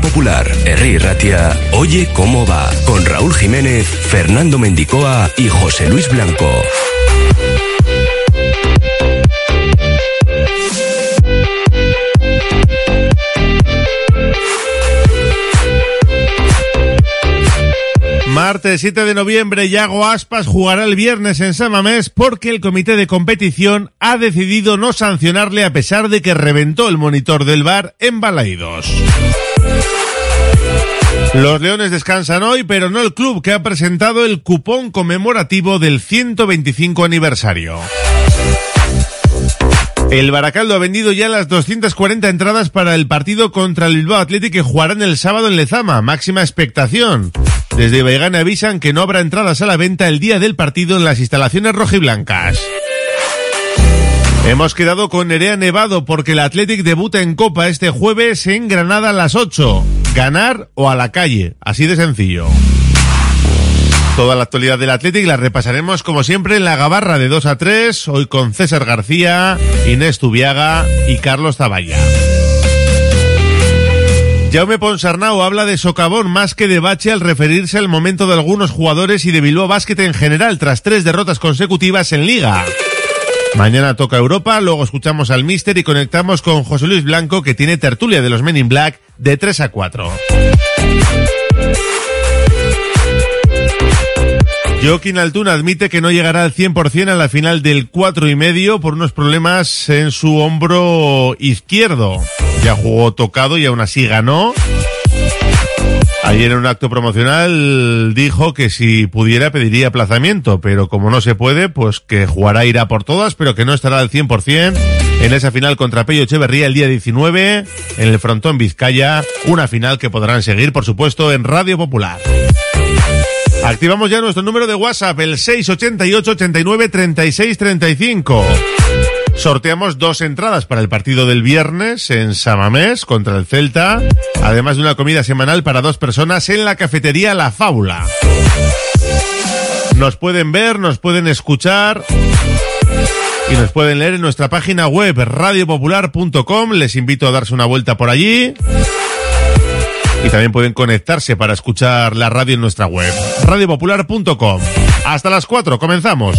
Popular, Herri Ratia, Oye cómo va, con Raúl Jiménez, Fernando Mendicoa y José Luis Blanco. Martes 7 de noviembre, Yago Aspas jugará el viernes en Samamés porque el comité de competición ha decidido no sancionarle a pesar de que reventó el monitor del bar en Balaidos. Los Leones descansan hoy, pero no el club que ha presentado el cupón conmemorativo del 125 aniversario. El Baracaldo ha vendido ya las 240 entradas para el partido contra el Bilbao Athletic que jugarán el sábado en Lezama. Máxima expectación. Desde Baigane avisan que no habrá entradas a la venta el día del partido en las instalaciones rojiblancas. Hemos quedado con Nerea Nevado porque el Athletic debuta en Copa este jueves en Granada a las 8. Ganar o a la calle. Así de sencillo. Toda la actualidad del Athletic la repasaremos como siempre en la gabarra de 2 a 3, hoy con César García, Inés Tubiaga y Carlos Zavalla. Jaume Ponsarnau habla de socavón más que de bache al referirse al momento de algunos jugadores y de Bilbao Basket en general tras tres derrotas consecutivas en Liga. Mañana toca Europa, luego escuchamos al Mister y conectamos con José Luis Blanco que tiene tertulia de los Men in Black de 3 a 4. Joaquín Altuna admite que no llegará al 100% a la final del cuatro y medio por unos problemas en su hombro izquierdo. Ya jugó tocado y aún así ganó. Ayer en un acto promocional dijo que si pudiera pediría aplazamiento, pero como no se puede, pues que jugará irá por todas, pero que no estará al 100% en esa final contra Pello Echeverría el día 19 en el frontón Vizcaya, una final que podrán seguir, por supuesto, en Radio Popular. Activamos ya nuestro número de WhatsApp, el 688 89 36 35. Sorteamos dos entradas para el partido del viernes en Samamés contra el Celta, además de una comida semanal para dos personas en la cafetería La Fábula. Nos pueden ver, nos pueden escuchar y nos pueden leer en nuestra página web radiopopular.com. Les invito a darse una vuelta por allí. Y también pueden conectarse para escuchar la radio en nuestra web, radiopopular.com. Hasta las 4, comenzamos.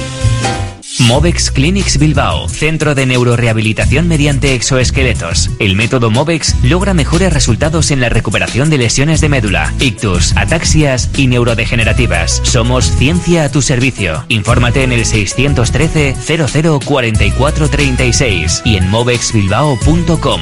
Movex Clinics Bilbao, centro de neurorehabilitación mediante exoesqueletos. El método Movex logra mejores resultados en la recuperación de lesiones de médula, ictus, ataxias y neurodegenerativas. Somos ciencia a tu servicio. Infórmate en el 613 00 44 36 y en movexbilbao.com.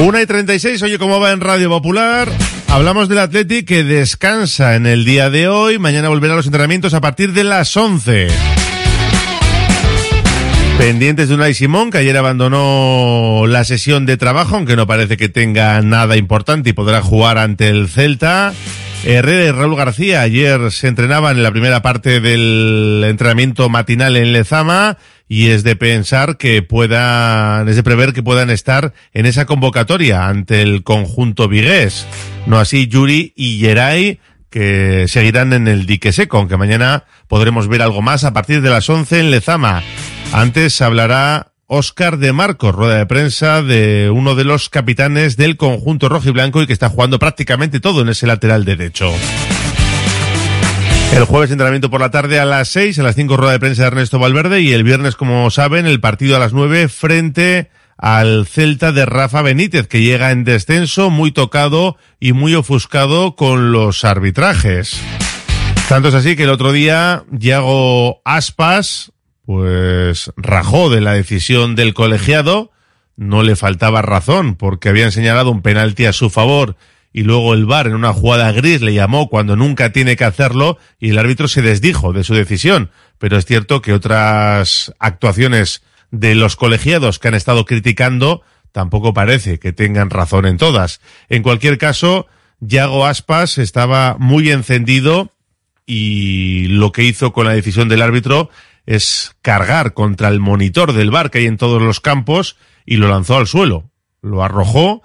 Una y 36, oye, ¿cómo va en Radio Popular? Hablamos del Athletic que descansa en el día de hoy. Mañana volverá a los entrenamientos a partir de las 11. Pendientes de Unai Simón, que ayer abandonó la sesión de trabajo, aunque no parece que tenga nada importante y podrá jugar ante el Celta. Herrera y Raúl García ayer se entrenaban en la primera parte del entrenamiento matinal en Lezama y es de pensar que puedan, es de prever que puedan estar en esa convocatoria ante el conjunto vigués. No así Yuri y Yeray, que seguirán en el dique seco, aunque mañana podremos ver algo más a partir de las 11 en Lezama. Antes hablará Óscar de Marcos, rueda de prensa de uno de los capitanes del conjunto rojo y blanco y que está jugando prácticamente todo en ese lateral derecho. El jueves entrenamiento por la tarde a las 6, a las 5 rueda de prensa de Ernesto Valverde y el viernes, como saben, el partido a las 9 frente al Celta de Rafa Benítez, que llega en descenso, muy tocado y muy ofuscado con los arbitrajes. Tanto es así que el otro día, Yago Aspas, pues rajó de la decisión del colegiado, no le faltaba razón, porque habían señalado un penalti a su favor y luego el VAR en una jugada gris le llamó cuando nunca tiene que hacerlo y el árbitro se desdijo de su decisión. Pero es cierto que otras actuaciones de los colegiados que han estado criticando tampoco parece que tengan razón en todas. En cualquier caso, Yago Aspas estaba muy encendido y lo que hizo con la decisión del árbitro es cargar contra el monitor del bar que hay en todos los campos y lo lanzó al suelo. Lo arrojó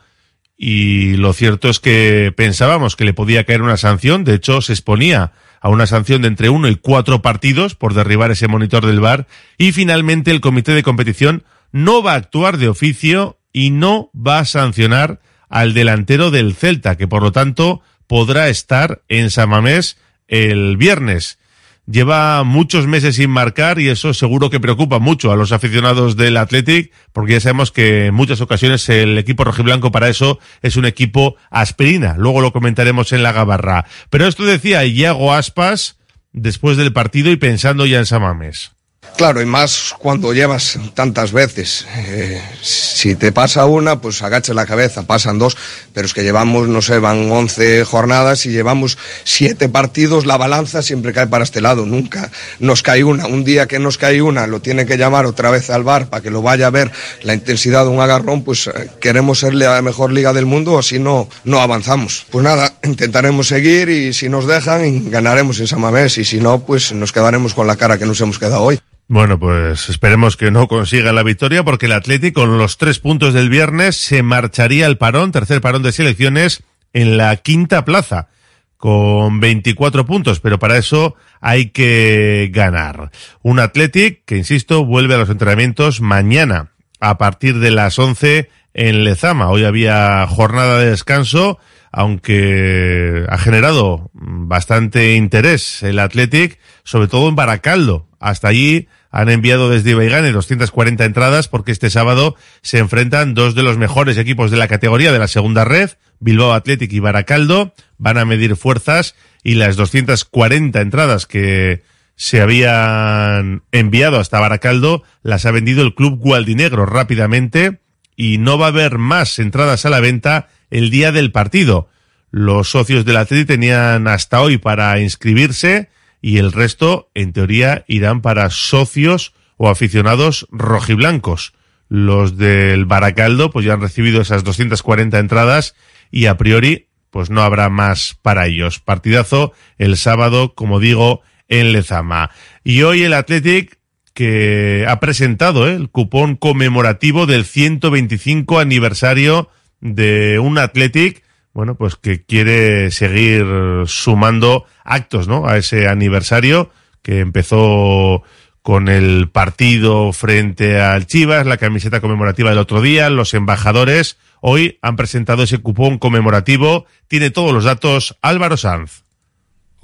y lo cierto es que pensábamos que le podía caer una sanción, de hecho se exponía a una sanción de entre uno y cuatro partidos por derribar ese monitor del bar y finalmente el comité de competición no va a actuar de oficio y no va a sancionar al delantero del Celta, que por lo tanto podrá estar en Samamés el viernes lleva muchos meses sin marcar y eso seguro que preocupa mucho a los aficionados del Athletic porque ya sabemos que en muchas ocasiones el equipo rojiblanco para eso es un equipo aspirina. Luego lo comentaremos en la gabarra. Pero esto decía Iago Aspas después del partido y pensando ya en Samames. Claro, y más cuando llevas tantas veces. Eh, si te pasa una, pues agache la cabeza, pasan dos, pero es que llevamos, no sé, van 11 jornadas y llevamos siete partidos, la balanza siempre cae para este lado, nunca nos cae una. Un día que nos cae una, lo tiene que llamar otra vez al bar para que lo vaya a ver la intensidad de un agarrón, pues eh, queremos ser la mejor liga del mundo, o si no, no avanzamos. Pues nada, intentaremos seguir y si nos dejan, ganaremos en Samamés y si no, pues nos quedaremos con la cara que nos hemos quedado hoy. Bueno, pues esperemos que no consiga la victoria porque el Atlético con los tres puntos del viernes se marcharía al parón, tercer parón de selecciones en la quinta plaza con 24 puntos, pero para eso hay que ganar. Un Athletic que, insisto, vuelve a los entrenamientos mañana a partir de las 11 en Lezama. Hoy había jornada de descanso, aunque ha generado bastante interés el Athletic, sobre todo en Baracaldo, hasta allí han enviado desde Ibaigane 240 entradas porque este sábado se enfrentan dos de los mejores equipos de la categoría de la segunda red, Bilbao Athletic y Baracaldo, van a medir fuerzas y las 240 entradas que se habían enviado hasta Baracaldo las ha vendido el club Gualdinegro rápidamente y no va a haber más entradas a la venta el día del partido. Los socios del Athletic tenían hasta hoy para inscribirse y el resto, en teoría, irán para socios o aficionados rojiblancos. Los del Baracaldo, pues ya han recibido esas 240 entradas y a priori, pues no habrá más para ellos. Partidazo el sábado, como digo, en Lezama. Y hoy el Athletic que ha presentado ¿eh? el cupón conmemorativo del 125 aniversario de un Athletic bueno, pues que quiere seguir sumando actos, ¿no? A ese aniversario que empezó con el partido frente al Chivas, la camiseta conmemorativa del otro día, los embajadores. Hoy han presentado ese cupón conmemorativo. Tiene todos los datos Álvaro Sanz.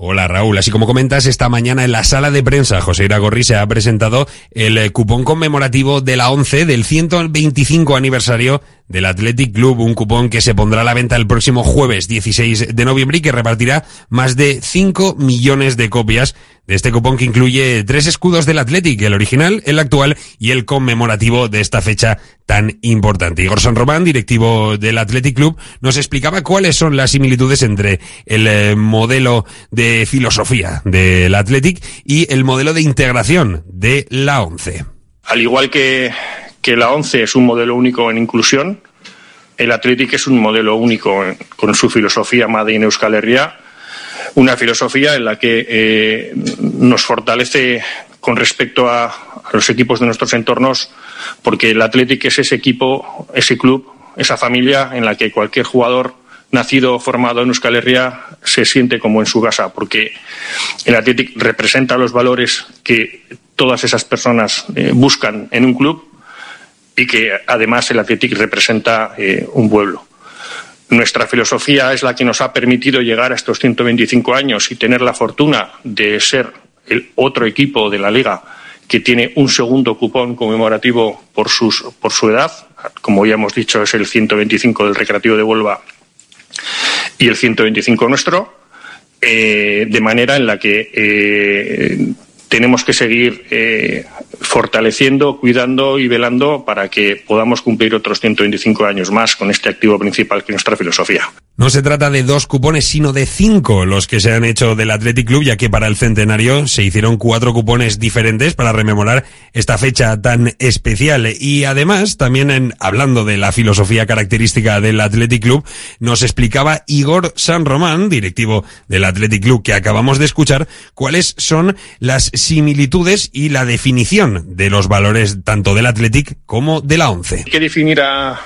Hola Raúl, así como comentas, esta mañana en la sala de prensa José Iragorri se ha presentado el eh, cupón conmemorativo de la 11 del 125 aniversario del Athletic Club, un cupón que se pondrá a la venta el próximo jueves 16 de noviembre y que repartirá más de 5 millones de copias de este cupón que incluye tres escudos del Athletic, el original, el actual y el conmemorativo de esta fecha tan importante. Igor San Román, directivo del Athletic Club, nos explicaba cuáles son las similitudes entre el eh, modelo de filosofía del Athletic y el modelo de integración de la ONCE. Al igual que, que la ONCE es un modelo único en inclusión, el Athletic es un modelo único con su filosofía Made in Euskal Herria, una filosofía en la que eh, nos fortalece con respecto a, los equipos de nuestros entornos, porque el Athletic es ese equipo, ese club, esa familia en la que cualquier jugador nacido o formado en Euskal Herria se siente como en su casa, porque el Athletic representa los valores que todas esas personas eh, buscan en un club y que además el Athletic representa eh, un pueblo. Nuestra filosofía es la que nos ha permitido llegar a estos 125 años y tener la fortuna de ser el otro equipo de la liga que tiene un segundo cupón conmemorativo por, sus, por su edad. Como ya hemos dicho, es el 125 del Recreativo de Huelva y el 125 nuestro. Eh, de manera en la que eh, tenemos que seguir eh, fortaleciendo, cuidando y velando para que podamos cumplir otros 125 años más con este activo principal que es nuestra filosofía. No se trata de dos cupones, sino de cinco los que se han hecho del Athletic Club, ya que para el centenario se hicieron cuatro cupones diferentes para rememorar esta fecha tan especial. Y además, también en, hablando de la filosofía característica del Athletic Club, nos explicaba Igor San Román, directivo del Athletic Club que acabamos de escuchar, cuáles son las similitudes y la definición de los valores tanto del Athletic como de la ONCE. Hay que definir a,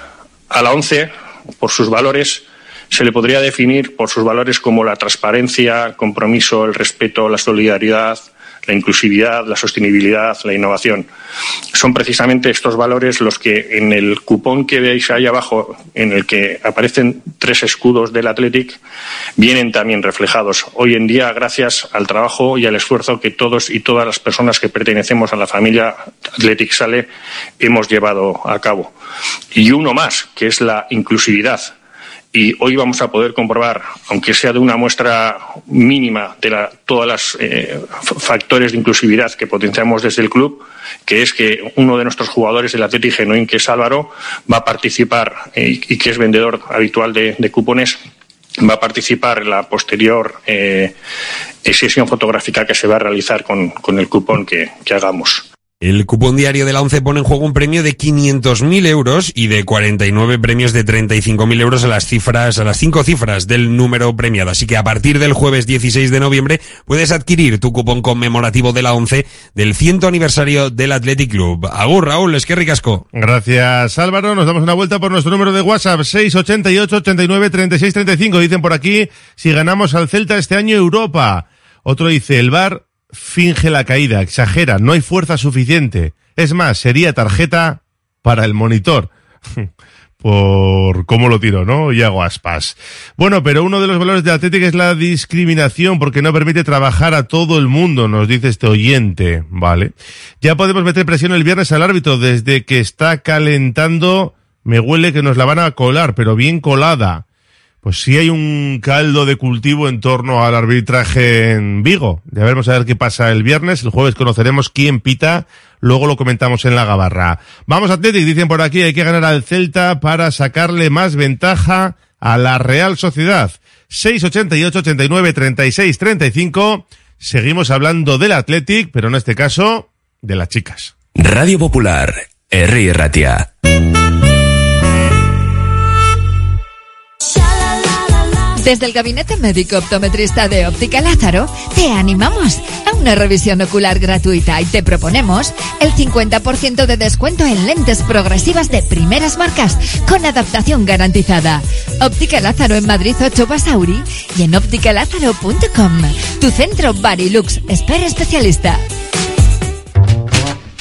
a la ONCE por sus valores se le podría definir por sus valores como la transparencia, el compromiso, el respeto, la solidaridad, la inclusividad, la sostenibilidad, la innovación. Son precisamente estos valores los que en el cupón que veis ahí abajo, en el que aparecen tres escudos del Athletic, vienen también reflejados. Hoy en día, gracias al trabajo y al esfuerzo que todos y todas las personas que pertenecemos a la familia Athletic Sale hemos llevado a cabo. Y uno más, que es la inclusividad y hoy vamos a poder comprobar, aunque sea de una muestra mínima de la, todos los eh, factores de inclusividad que potenciamos desde el club, que es que uno de nuestros jugadores del Atlético Genuín, que es Álvaro, va a participar eh, y que es vendedor habitual de, cupones, va a participar en la posterior eh, sesión fotográfica que se va a realizar con, el cupón que hagamos. El cupón diario de la ONCE pone en juego un premio de 500.000 euros y de 49 premios de 35.000 euros a las cifras, a las cinco cifras del número premiado. Así que a partir del jueves 16 de noviembre puedes adquirir tu cupón conmemorativo de la ONCE del 100 aniversario del Athletic Club. Agur, Raúl, es que ricasco. Gracias, Álvaro. Nos damos una vuelta por nuestro número de WhatsApp, 688 89 36 35. Dicen por aquí, si ganamos al Celta este año, Europa. Otro dice, el bar finge la caída, exagera, no hay fuerza suficiente. Es más, sería tarjeta para el monitor. por cómo lo tiró, ¿no? Y hago aspas. Bueno, pero uno de los valores de Atlético es la discriminación porque no permite trabajar a todo el mundo, nos dice este oyente, ¿vale? Ya podemos meter presión el viernes al árbitro desde que está calentando, me huele que nos la van a colar, pero bien colada. Pues sí hay un caldo de cultivo en torno al arbitraje en Vigo. Ya veremos a ver qué pasa el viernes. El jueves conoceremos quién pita. Luego lo comentamos en la gabarra. Vamos Athletic, dicen por aquí, hay que ganar al Celta para sacarle más ventaja a la Real Sociedad. 688 89 36 35. Seguimos hablando del Athletic, pero en este caso de las chicas. Radio Popular, R. Ratia. Desde el Gabinete Médico Optometrista de Óptica Lázaro, te animamos a una revisión ocular gratuita y te proponemos el 50% de descuento en lentes progresivas de primeras marcas con adaptación garantizada. Óptica Lázaro en Madrid 8 Basauri y en ópticalázaro.com. Tu centro Barilux, espera especialista.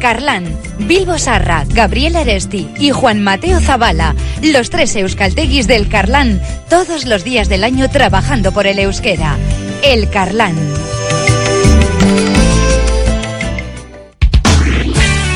Carlán, Bilbo Sarra, Gabriel Eresti y Juan Mateo Zavala, los tres euskalteguis del Carlán, todos los días del año trabajando por el euskera. El Carlán.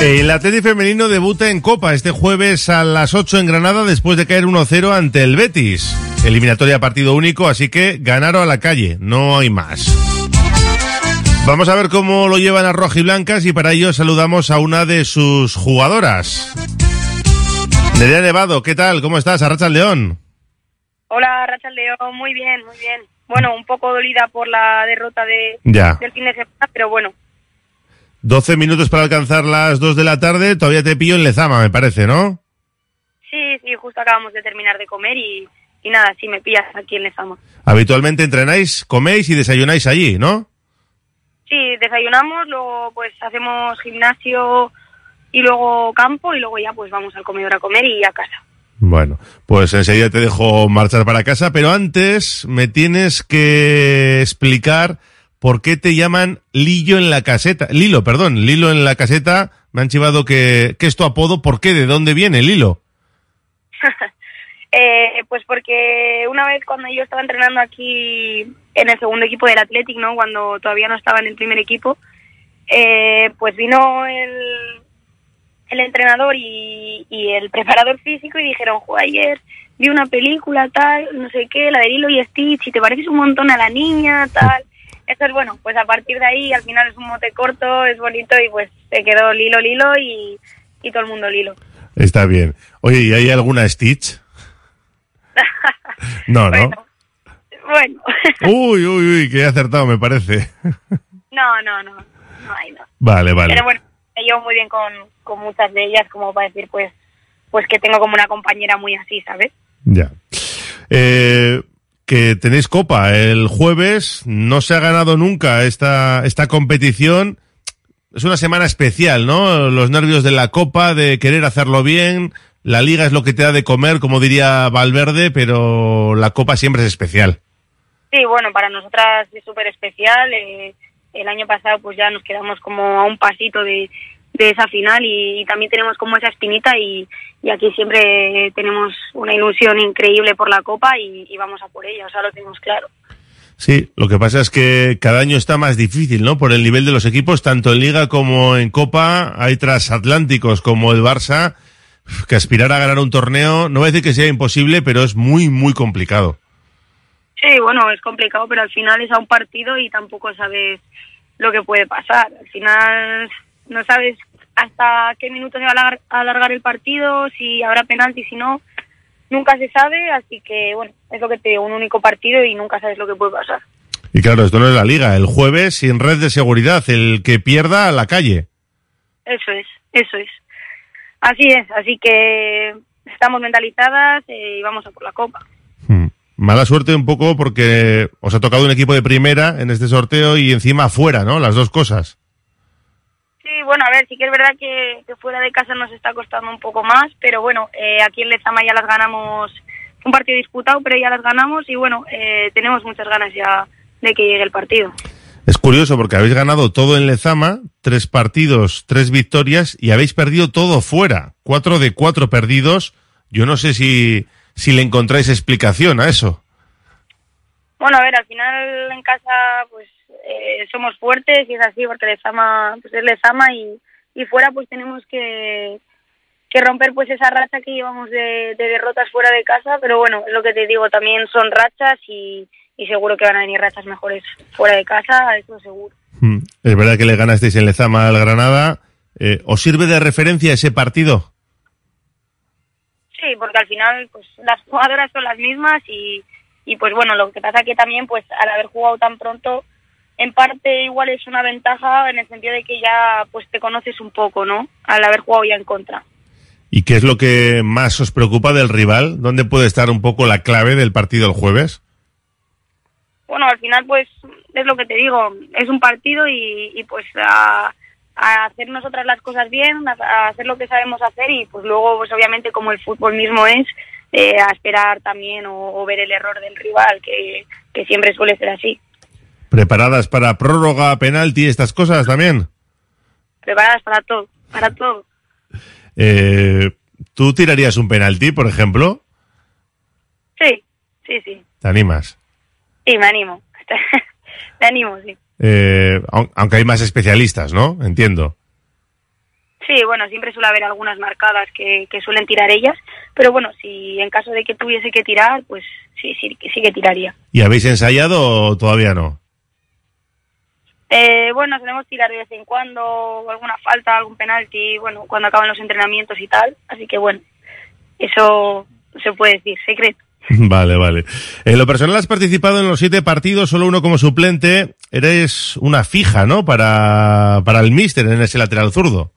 El Atlético femenino debuta en Copa este jueves a las 8 en Granada después de caer 1-0 ante el Betis. Eliminatoria partido único, así que ganaron a la calle, no hay más. Vamos a ver cómo lo llevan a Rojiblancas y para ello saludamos a una de sus jugadoras. Nerea Nevado, ¿qué tal? ¿Cómo estás? Arracha León. Hola, Rachel León, muy bien, muy bien. Bueno, un poco dolida por la derrota de, Ya. del fin de semana, pero bueno, 12 minutos para alcanzar las 2 de la tarde, todavía te pillo en Lezama, me parece, ¿no? sí, sí, justo acabamos de terminar de comer y, y nada, sí me pillas aquí en Lezama. Habitualmente entrenáis, coméis y desayunáis allí, ¿no? Sí, desayunamos, luego pues hacemos gimnasio y luego campo y luego ya pues vamos al comedor a comer y a casa. Bueno, pues enseguida te dejo marchar para casa, pero antes me tienes que explicar por qué te llaman Lillo en la caseta. Lilo, perdón, Lilo en la caseta. Me han chivado que, que es tu apodo. ¿Por qué? ¿De dónde viene Lilo? Eh, pues porque una vez cuando yo estaba entrenando aquí en el segundo equipo del Athletic, ¿no? Cuando todavía no estaba en el primer equipo, eh, pues vino el, el entrenador y, el preparador físico y dijeron, "Jo, ayer vi una película tal, no sé qué, la de Lilo y Stitch, y te pareces un montón a la niña, tal. Entonces, bueno, pues a partir de ahí, al final es un mote corto, es bonito y pues se quedó Lilo, Lilo y, y todo el mundo Lilo. Está bien. Oye, ¿y hay alguna Stitch? No, ¿no? Bueno, Uy, uy, uy, que he acertado, me parece. no, no, no, no hay, no. Vale, vale. Pero bueno, me llevo muy bien con, con muchas de ellas, como para decir, pues, pues que tengo como una compañera muy así, ¿sabes? Ya. Eh, que tenéis copa el jueves, no se ha ganado nunca esta, esta competición. Es una semana especial, ¿no? Los nervios de la copa, de querer hacerlo bien. La liga es lo que te da de comer, como diría Valverde, pero la copa siempre es especial. Sí, bueno, para nosotras es súper especial. eh, el año pasado pues ya nos quedamos como a un pasito de, de esa final y, también tenemos como esa espinita y, y, aquí siempre tenemos una ilusión increíble por la Copa y, y vamos a por ella, o sea, lo tenemos claro. Sí, lo que pasa es que cada año está más difícil, ¿no? Por el nivel de los equipos, tanto en Liga como en Copa, hay transatlánticos como el Barça, que aspirar a ganar un torneo, no voy a decir que sea imposible, pero es muy, muy complicado. Sí, bueno, es complicado, pero al final es a un partido y tampoco sabes lo que puede pasar. Al final no sabes hasta qué minuto se va a alargar el partido, si habrá penalti, si no nunca se sabe, así que bueno, es lo que te digo, un único partido y nunca sabes lo que puede pasar. Y claro, esto no es la liga, el jueves sin red de seguridad, el que pierda a la calle. Eso es, eso es. Así es, así que estamos mentalizadas eh, y vamos a por la copa. Hmm. Mala suerte un poco porque os ha tocado un equipo de primera en este sorteo y encima afuera, ¿no? Las dos cosas. Bueno, a ver, sí que es verdad que, fuera de casa nos está costando un poco más, pero bueno, eh, aquí en Lezama ya las ganamos, un partido disputado, pero ya las ganamos y bueno, eh, tenemos muchas ganas ya de que llegue el partido. Es curioso porque habéis ganado todo en Lezama, tres partidos, tres victorias y habéis perdido todo fuera, cuatro de cuatro perdidos. Yo no sé si, si le encontráis explicación a eso. Bueno, a ver, al final en casa pues eh, somos fuertes y es así porque Lezama pues es Lezama y, y fuera pues tenemos que, que romper pues esa racha que llevamos de, derrotas fuera de casa, pero bueno, es lo que te digo, también son rachas y, y seguro que van a venir rachas mejores fuera de casa, eso seguro. Hmm. Es verdad que le ganasteis en Lezama al Granada. Eh, ¿Os sirve de referencia ese partido? Sí, porque al final pues las jugadoras son las mismas y, y pues bueno, lo que pasa que también pues al haber jugado tan pronto en parte igual es una ventaja en el sentido de que ya pues te conoces un poco, ¿no? Al haber jugado ya en contra. ¿Y qué es lo que más os preocupa del rival? ¿Dónde puede estar un poco la clave del partido el jueves? Bueno, al final pues es lo que te digo, es un partido y, pues a, hacer nosotras las cosas bien, a, hacer lo que sabemos hacer y pues luego pues obviamente como el fútbol mismo es, eh, a esperar también o, ver el error del rival, que, que siempre suele ser así. ¿Preparadas para prórroga, penalti, estas cosas también? Preparadas para todo, para todo. Eh, ¿Tú tirarías un penalti, por ejemplo? Sí, sí, sí. ¿Te animas? Sí, me animo. me animo, sí. Eh, aunque hay más especialistas, ¿no? Entiendo. Sí, bueno, siempre suele haber algunas marcadas que, que, suelen tirar ellas, pero bueno, si en caso de que tuviese que tirar, pues sí, sí, sí que tiraría. ¿Y habéis ensayado o todavía no? Eh, bueno, solemos tirar de vez en cuando alguna falta, algún penalti, bueno, cuando acaban los entrenamientos y tal. Así que bueno, eso se puede decir, secreto. Vale, vale. En lo personal has participado en los siete partidos, solo uno como suplente. Eres una fija, ¿no? Para, para el míster en ese lateral zurdo.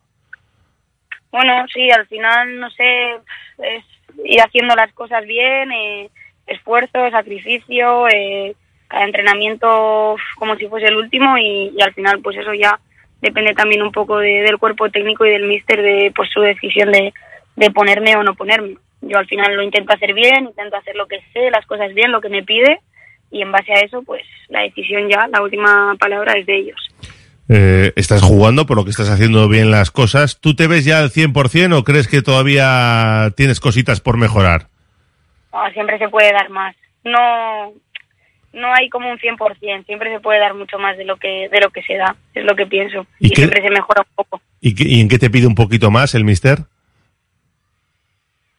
Bueno, sí, al final, no sé, es ir haciendo las cosas bien, eh, esfuerzo, sacrificio, eh, cada entrenamiento como si fuese el último y, al final pues eso ya depende también un poco del cuerpo técnico y del míster de pues su decisión de, de ponerme o no ponerme. Yo al final lo intento hacer bien, intento hacer lo que sé, las cosas bien, lo que me pide y en base a eso pues la decisión ya, la última palabra es de ellos. Eh, estás jugando por lo que estás haciendo bien las cosas. ¿Tú te ves ya al 100% o crees que todavía tienes cositas por mejorar? siempre se puede dar más. No, no hay como un 100%, siempre se puede dar mucho más de lo que de lo que se da, es lo que pienso. Y, siempre se mejora un poco. ¿Y, en qué te pide un poquito más el mister?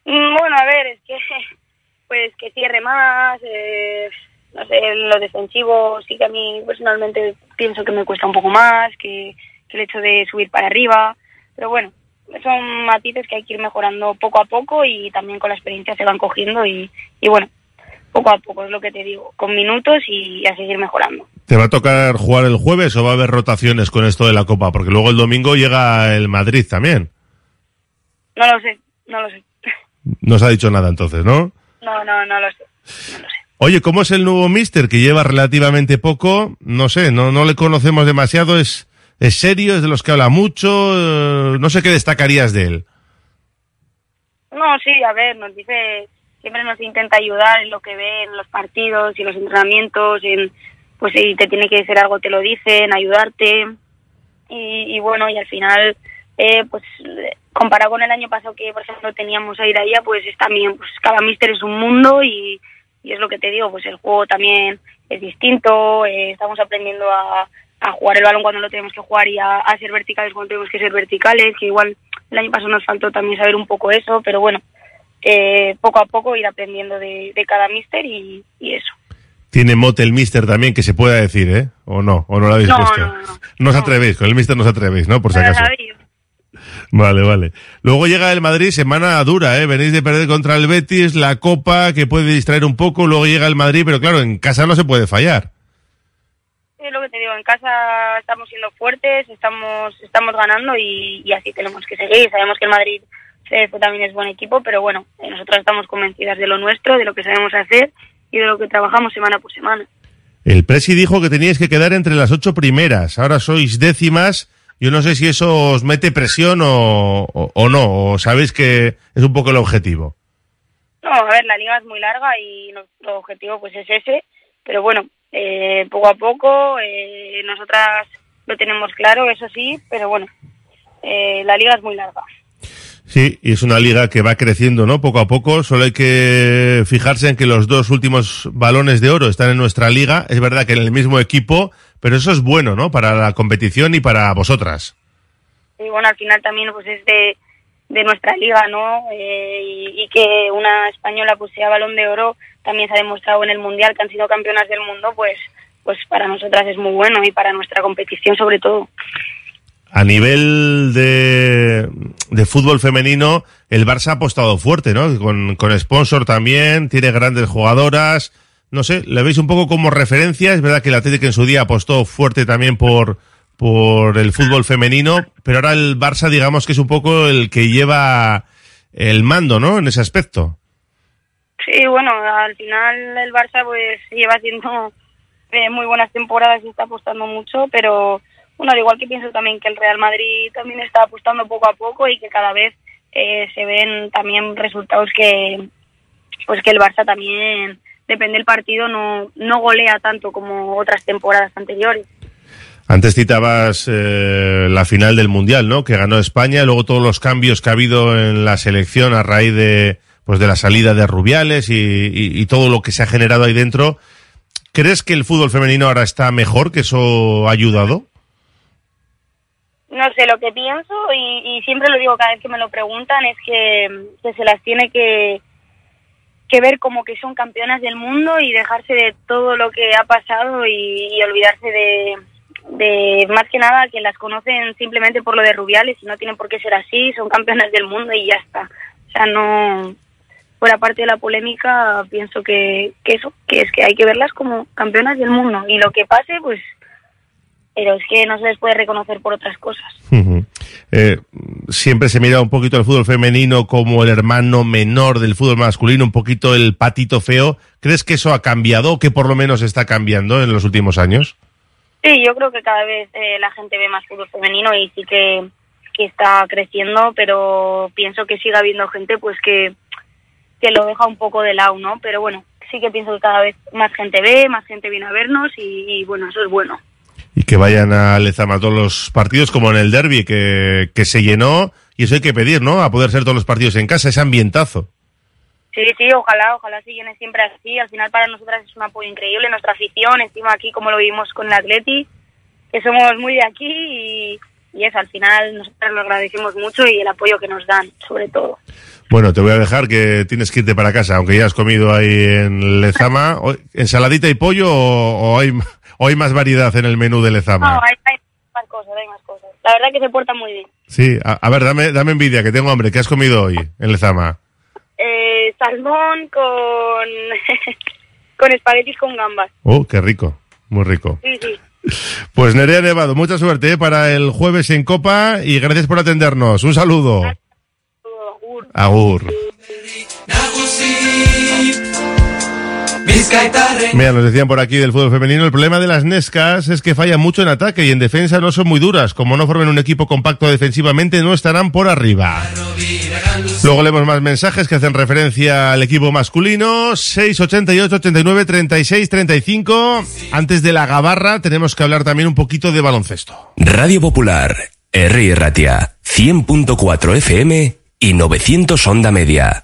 Mm, bueno, a ver, es que pues que cierre más, eh, no sé, lo defensivo sí que a mí personalmente pienso que me cuesta un poco más, que, el hecho de subir para arriba, pero bueno, son matices que hay que ir mejorando poco a poco y también con la experiencia se van cogiendo y, y bueno, poco a poco, es lo que te digo, con minutos y a seguir mejorando. ¿Te va a tocar jugar el jueves o va a haber rotaciones con esto de la Copa? Porque luego el domingo llega el Madrid también. No lo sé, no lo sé. No se ha dicho nada entonces, ¿no? No, no, no lo sé. Oye, ¿cómo es el nuevo Mister que lleva relativamente poco? No sé, no, no le conocemos demasiado, es, es serio, es de los que habla mucho, eh, no sé qué destacarías de él. No, sí, a ver, nos dice siempre nos intenta ayudar en lo que ve en los partidos y los entrenamientos, en, pues si te tiene que decir algo te lo dicen, ayudarte. Y, bueno, y al final eh, pues comparado con el año pasado que, por ejemplo, teníamos a Iraya, pues es también, pues cada míster es un mundo y, y es lo que te digo, pues el juego también es distinto, eh, estamos aprendiendo a, a jugar el balón cuando lo tenemos que jugar y a ser verticales cuando tenemos que ser verticales, que igual el año pasado nos faltó también saber un poco eso, pero bueno, eh, poco a poco ir aprendiendo de, de cada míster y, y eso. Tiene mote el mister también, que se pueda decir, ¿eh? ¿O no? ¿O no lo habéis No, puesto? no, no. No os atrevéis, con el mister no os atrevéis, ¿no? Por si acaso. Vale, vale. Luego llega el Madrid, semana dura, ¿eh? Venís de perder contra el Betis, la Copa, que puede distraer un poco, luego llega el Madrid, pero claro, en casa no se puede fallar. Es lo que te digo, en casa estamos siendo fuertes, estamos estamos ganando y, y así tenemos que seguir. Sabemos que el Madrid CF también es buen equipo, pero bueno, eh, nosotros estamos convencidas de lo nuestro, de lo que sabemos hacer y de lo que trabajamos semana por semana. El Presi dijo que teníais que quedar entre las ocho primeras, ahora sois décimas, yo no sé si eso os mete presión o, o, o no, o sabéis que es un poco el objetivo. No, a ver, la liga es muy larga y nuestro objetivo pues es ese, pero bueno, eh, poco a poco, eh, nosotras lo tenemos claro, eso sí, pero bueno, eh, la liga es muy larga. Sí, y es una liga que va creciendo, ¿no? Poco a poco. Solo hay que fijarse en que los dos últimos balones de oro están en nuestra liga. Es verdad que en el mismo equipo, pero eso es bueno, ¿no? Para la competición y para vosotras. Y bueno, al final también pues es de, de nuestra liga, ¿no? Eh, y, que una española pues sea balón de oro también se ha demostrado en el mundial que han sido campeonas del mundo, pues pues para nosotras es muy bueno y para nuestra competición sobre todo. A nivel de, de fútbol femenino, el Barça ha apostado fuerte, ¿no? Con, con sponsor también, tiene grandes jugadoras. No sé, le veis un poco como referencia. Es verdad que el Atlético en su día apostó fuerte también por, por el fútbol femenino, pero ahora el Barça, digamos que es un poco el que lleva el mando, ¿no? En ese aspecto. Sí, bueno, al final el Barça pues lleva haciendo eh, muy buenas temporadas y está apostando mucho, pero bueno, al igual que pienso también que el Real Madrid también está apostando poco a poco y que cada vez eh, se ven también resultados que pues que el Barça también depende del partido no no golea tanto como otras temporadas anteriores. Antes citabas eh, la final del Mundial, ¿no? Que ganó España, luego todos los cambios que ha habido en la selección a raíz de, pues de la salida de Rubiales y, y, y todo lo que se ha generado ahí dentro. ¿Crees que el fútbol femenino ahora está mejor, que eso ha ayudado? No sé, lo que pienso y, siempre lo digo cada vez que me lo preguntan es que, se las tiene que, que ver como que son campeonas del mundo y dejarse de todo lo que ha pasado y, olvidarse de, de más que nada que las conocen simplemente por lo de Rubiales y no tienen por qué ser así, son campeonas del mundo y ya está. O sea, no fuera parte de la polémica, pienso que, que eso, que es que hay que verlas como campeonas del mundo y lo que pase, pues pero es que no se les puede reconocer por otras cosas. Eh, siempre se mira un poquito el fútbol femenino como el hermano menor del fútbol masculino, un poquito el patito feo. ¿Crees que eso ha cambiado o que por lo menos está cambiando en los últimos años? Sí, yo creo que cada vez eh, la gente ve más fútbol femenino y sí que, que está creciendo, pero pienso que sigue habiendo gente pues que, que lo deja un poco de lado, ¿no? Pero bueno, sí que pienso que cada vez más gente ve, más gente viene a vernos y, y bueno, eso es bueno. Y que vayan a Lezama todos los partidos, como en el derby, que, que se llenó, y eso hay que pedir, ¿no? A poder ser todos los partidos en casa, ese ambientazo. Sí, sí, ojalá, ojalá se llene siempre así. Al final para nosotras es un apoyo increíble, nuestra afición, encima aquí como lo vivimos con el Atleti, que somos muy de aquí y, y eso, al final nosotras lo agradecemos mucho y el apoyo que nos dan, sobre todo. Bueno, te voy a dejar que tienes que irte para casa, aunque ya has comido ahí en Lezama. ¿O- ¿Ensaladita y pollo o, o hay, o hay más variedad en el menú de Lezama? No, hay, hay más cosas, hay más cosas. La verdad que se porta muy bien. Sí, a, a ver, dame, dame envidia, que tengo hambre. ¿Qué has comido hoy en Lezama? Eh, salmón con, con espaguetis con gambas. Oh, qué rico, muy rico. Sí, sí. Pues Nerea Nevado, mucha suerte ¿eh? para el jueves en Copa y gracias por atendernos. Un saludo. Agur. Mira, nos decían por aquí del fútbol femenino, el problema de las Nescas es que fallan mucho en ataque y en defensa no son muy duras. Como no formen un equipo compacto defensivamente, no estarán por arriba. Luego leemos más mensajes que hacen referencia al equipo masculino. 688 89 36 35. Antes de la gabarra tenemos que hablar también un poquito de baloncesto. Radio Popular, Herri Ratia, 100.4 FM y 900 onda media.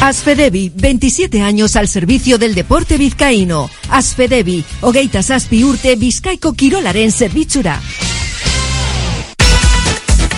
Asfedevi, 27 años al servicio del deporte vizcaíno. Asfedevi, Ogeitas Aspi Urte, Vizcaico Kirolaren.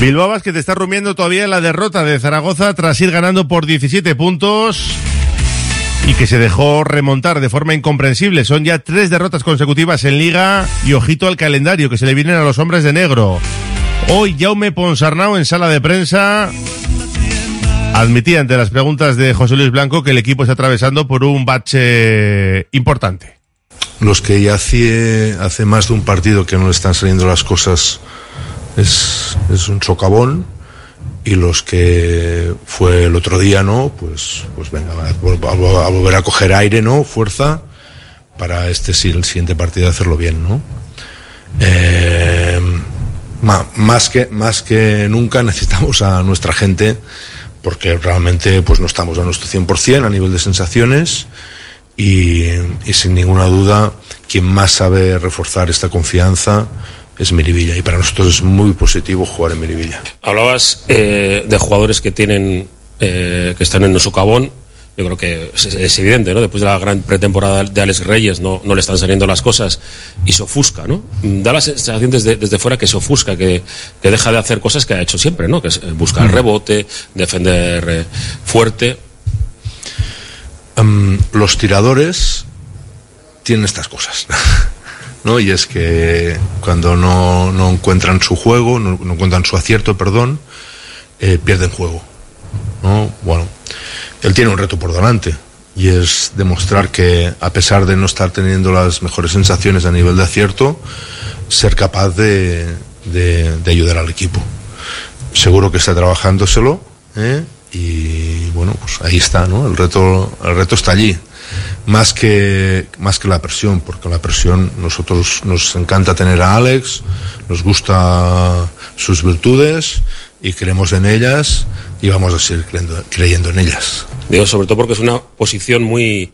Bilbao que te está rumiando todavía la derrota de Zaragoza tras ir ganando por 17 puntos y que se dejó remontar de forma incomprensible. Son ya tres derrotas consecutivas en liga y ojito al calendario que se le vienen a los hombres de negro. Hoy Jaume Ponsarnau en sala de prensa admitía ante las preguntas de José Luis Blanco que el equipo está atravesando por un bache importante. Los que ya hace, hace más de un partido que no le están saliendo las cosas es, es un socavón y los que fue el otro día, ¿no? Pues, pues venga, a, a volver a coger aire, ¿no? Fuerza para este el siguiente partido hacerlo bien, ¿no? Eh, más, que, más que nunca necesitamos a nuestra gente porque realmente pues no estamos a nuestro 100% a nivel de sensaciones y, y sin ninguna duda quien más sabe reforzar esta confianza es Miribilla y para nosotros es muy positivo jugar en Miribilla. Hablabas eh, de jugadores que tienen eh, que están en el socavón. Yo creo que es, es, evidente, ¿no? Después de la gran pretemporada de Alex Reyes no, no le están saliendo las cosas y se ofusca, ¿no? Da la sensación desde, desde fuera que se ofusca, que, que deja de hacer cosas que ha hecho siempre, ¿no? Que es buscar el rebote, defender eh, fuerte. Um, los tiradores tienen estas cosas. ¿no? Y es que cuando no, no encuentran su juego, no, no, encuentran su acierto, perdón, eh, pierden juego, ¿no? Bueno, él tiene un reto por delante y es demostrar que a pesar de no estar teniendo las mejores sensaciones a nivel de acierto, ser capaz de, de, ayudar al equipo. Seguro que está trabajándoselo, ¿eh? y bueno, pues ahí está, ¿no? El reto, el reto está allí más que, más que la presión, porque la presión nosotros nos encanta tener a Alex, nos gusta sus virtudes y creemos en ellas y vamos a seguir creyendo, en ellas. Digo, sobre todo porque es una posición muy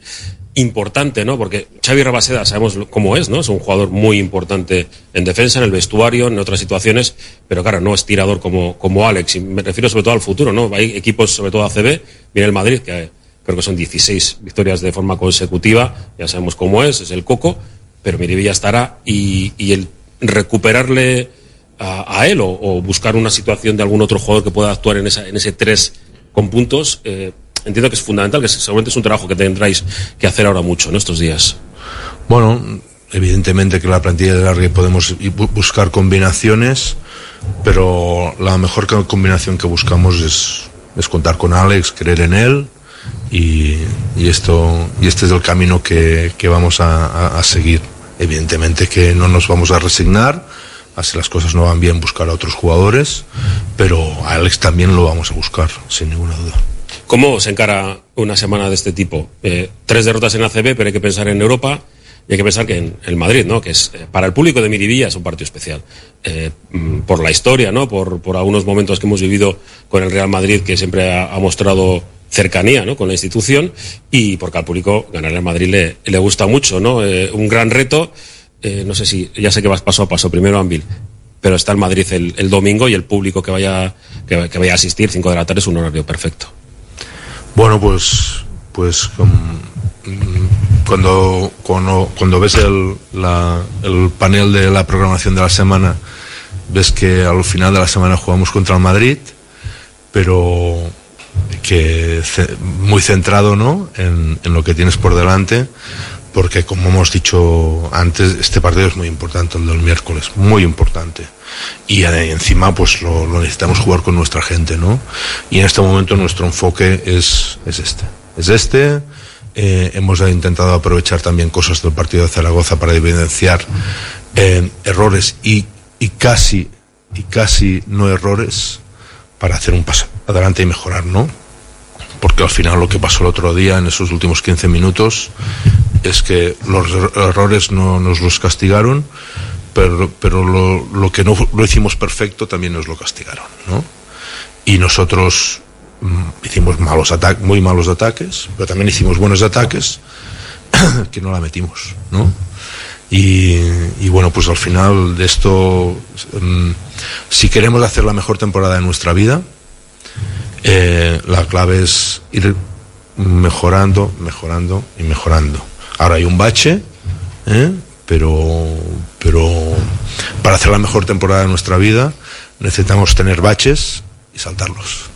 importante, ¿no? Porque Xavi Rabaseda sabemos cómo es, ¿no? Es un jugador muy importante en defensa, en el vestuario, en otras situaciones, pero claro, no es tirador como, como Alex. Y me refiero sobre todo al futuro, ¿no? Hay equipos, sobre todo ACB, viene el Madrid, que creo que son 16 victorias de forma consecutiva, ya sabemos cómo es, es el coco, pero Miribilla estará y, y el recuperarle a, él o, buscar una situación de algún otro jugador que pueda actuar en, esa, en ese 3 con puntos, eh, entiendo que es fundamental, que seguramente es un trabajo que tendráis que hacer ahora mucho en estos días. Bueno, evidentemente que la plantilla de Larry podemos buscar combinaciones, pero la mejor co- combinación que buscamos es, es contar con Alex, creer en él y, y esto y este es el camino que, que vamos a, a- a seguir. Evidentemente que no nos vamos a resignar, si las cosas no van bien buscar a otros jugadores, pero a Alex también lo vamos a buscar, sin ninguna duda. ¿Cómo se encara una semana de este tipo? Eh, tres derrotas en ACB, pero hay que pensar en Europa y hay que pensar que en el Madrid, ¿no? Que es eh, para el público de Miribilla es un partido especial. Eh, mm, por la historia, ¿no? Por, por algunos momentos que hemos vivido con el Real Madrid, que siempre ha, ha mostrado cercanía ¿no? con la institución y porque al público ganar al Madrid le, gusta mucho, ¿no? Eh, un gran reto, eh, no sé si, ya sé que vas paso a paso, primero Anvil, pero está el Madrid el, domingo y el público que vaya, que, vaya a asistir, 5 de la tarde, es un horario perfecto. Bueno, pues, pues cuando, cuando, cuando ves el, la- el panel de la programación de la semana, ves que al final de la semana jugamos contra el Madrid, pero que muy centrado ¿no? en, en lo que tienes por delante, porque como hemos dicho antes, este partido es muy importante, el del miércoles, muy importante. Y eh, encima pues lo, lo necesitamos jugar con nuestra gente, ¿no? Y en este momento nuestro enfoque es, es este. Es este. Eh, hemos intentado aprovechar también cosas del partido de Zaragoza para evidenciar eh, errores y, y casi y casi no errores para hacer un paso adelante y mejorar, ¿no? Porque al final lo que pasó el otro día en esos últimos 15 minutos es que los er- errores no nos los castigaron, pero, pero lo, lo que no lo hicimos perfecto también nos lo castigaron, ¿no? Y nosotros mm, hicimos malos ataques, muy malos ataques, pero también hicimos buenos ataques que no la metimos, ¿no? Y, y bueno, pues al final de esto, mm, si queremos hacer la mejor temporada de nuestra vida, eh, la clave es ir mejorando, mejorando y mejorando. Ahora hay un bache, ¿eh? pero, pero para hacer la mejor temporada de nuestra vida necesitamos tener baches y saltarlos.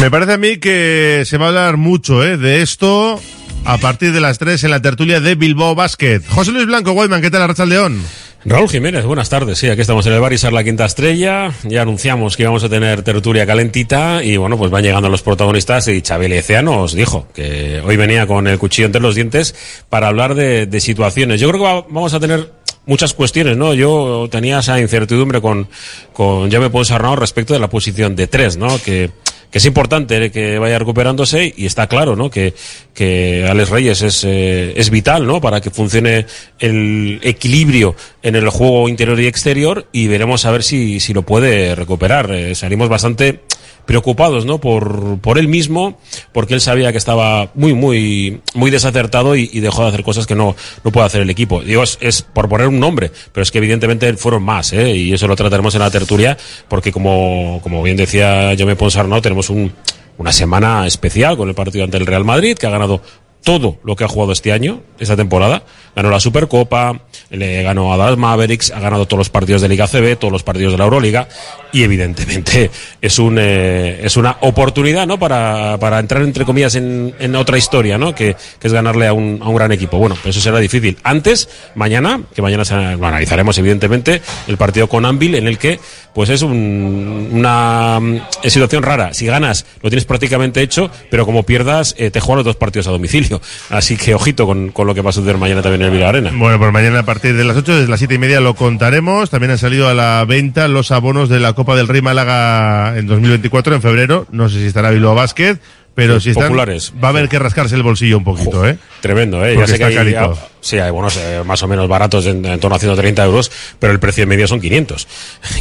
Me parece a mí que se va a hablar mucho ¿eh? de esto a partir de las 3 en la tertulia de Bilbao Basket. José Luis Blanco, Guayman, ¿qué tal, Racha León? Raúl Jiménez, buenas tardes. Sí, aquí estamos en el Barisar La Quinta Estrella. Ya anunciamos que íbamos a tener tertulia calentita y bueno, pues van llegando los protagonistas y Chabel Ecea nos dijo que hoy venía con el cuchillo entre los dientes para hablar de, situaciones. Yo creo que va- vamos a tener muchas cuestiones, ¿no? Yo tenía esa incertidumbre con, con Jaime Ponsarnau respecto de la posición de tres, ¿no? Que, que es importante que vaya recuperándose y está claro, ¿no? Que, que Alex Reyes es, eh, es vital, ¿no? Para que funcione el equilibrio en el juego interior y exterior y veremos a ver si, si lo puede recuperar. Eh, salimos bastante preocupados, ¿no? Por, por él mismo, porque él sabía que estaba muy, muy, muy desacertado y, y dejó de hacer cosas que no, no puede hacer el equipo. Digo, es, es por poner un nombre, pero es que evidentemente fueron más, ¿eh? Y eso lo trataremos en la tertulia, porque como, como bien decía Jaume Ponsarnau, tenemos un, una semana especial con el partido ante el Real Madrid, que ha ganado todo lo que ha jugado este año, esta temporada. Ganó la Supercopa, le ganó a Dallas Mavericks, ha ganado todos los partidos de Liga CB, todos los partidos de la Euroliga y evidentemente es un eh, es una oportunidad, ¿no? Para, para entrar entre comillas en, en otra historia, ¿no? Que, que es ganarle a un, a un gran equipo. Bueno, pues eso será difícil. Antes, mañana, que mañana se- analizaremos evidentemente el partido con Anvil en el que pues es un- una mm, situación rara. Si ganas, lo tienes prácticamente hecho, pero como pierdas, eh, te juegan los dos partidos a domicilio. Así que ojito con, con lo que va a suceder mañana también en el Vila Arena. Bueno, pues mañana a partir de las 8, desde las 7 y media lo contaremos. También han salido a la venta los abonos de la Copa del Rey Málaga en 2024, en febrero. No sé si estará Bilbao Basket, pero si están, populares. va a haber que rascarse el bolsillo un poquito, ¿eh? Tremendo, ¿eh? Porque ya sé que hay, carito. ah, sí, hay bonos eh, más o menos baratos en, en torno a 130 euros, pero el precio medio son 500.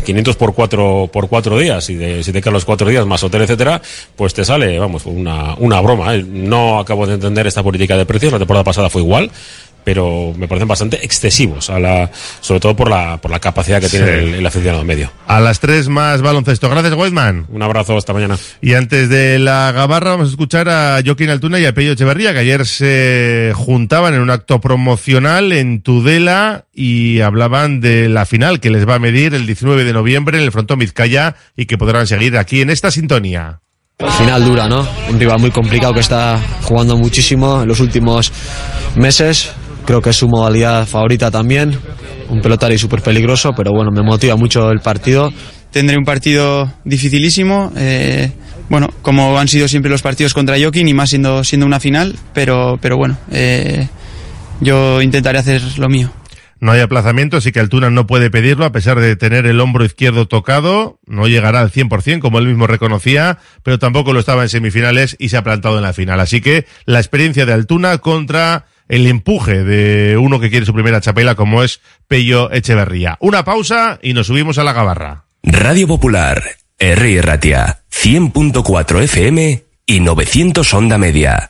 500 por cuatro, por cuatro días, y de, si te quedan los cuatro días más hotel, etcétera, pues te sale, vamos, una, una broma. ¿eh? No acabo de entender esta política de precios, la temporada pasada fue igual. Pero me parecen bastante excesivos, a la, sobre todo por la, por la capacidad que tiene el, el aficionado medio. A las tres más baloncesto. Gracias, Weidman. Un abrazo, hasta mañana. Y antes de la gabarra vamos a escuchar a Joaquín Altuna y a Pello Echeverría, que ayer se juntaban en un acto promocional en Tudela y hablaban de la final que les va a medir el 19 de noviembre en el frontón Vizcaya y que podrán seguir aquí en esta sintonía. Final dura, ¿no? Un rival muy complicado que está jugando muchísimo en los últimos meses. Creo que es su modalidad favorita también. Un pelotari súper peligroso, pero bueno, me motiva mucho el partido. Tendré un partido dificilísimo. eh, bueno, como han sido siempre los partidos contra Jokin y más siendo, siendo una final, pero, pero bueno, eh, yo intentaré hacer lo mío. No hay aplazamiento, así que Altuna no puede pedirlo, a pesar de tener el hombro izquierdo tocado. No llegará al 100%, como él mismo reconocía, pero tampoco lo estaba en semifinales y se ha plantado en la final. Así que la experiencia de Altuna contra el empuje de uno que quiere su primera chapela, como es Pello Echeverría. Una pausa y nos subimos a la gabarra. Radio Popular, R. Ratia, 100.4 FM y 900 Onda Media.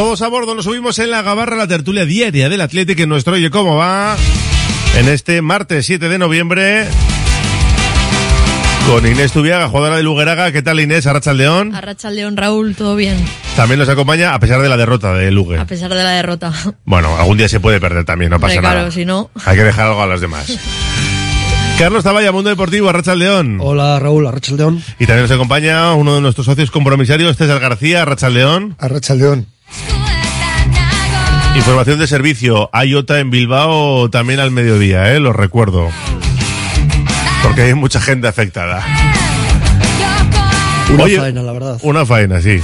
Todos a bordo, nos subimos en la gabarra la tertulia diaria del Atlético en nuestro Oye Cómo Va. En este martes 7 de noviembre. Con Inés Tubiaga, jugadora de Lugeraga. ¿Qué tal Inés? Arracha León. Arracha León, Raúl, todo bien, También nos acompaña a pesar de la derrota de Lugue. a pesar de la derrota. Bueno, algún día se puede perder también, no pasa Hombre, claro, nada. si no. Hay que dejar algo a los demás. Carlos Taballa, Mundo Deportivo, Arracha León. Hola Raúl, Arracha León. Y también nos acompaña uno de nuestros socios compromisarios, César García, Arracha León. Arracha León. Información de servicio, IOTA en Bilbao también al mediodía, ¿eh? Lo recuerdo. Porque hay mucha gente afectada. Una Oye, faena, la verdad. Una faena, sí.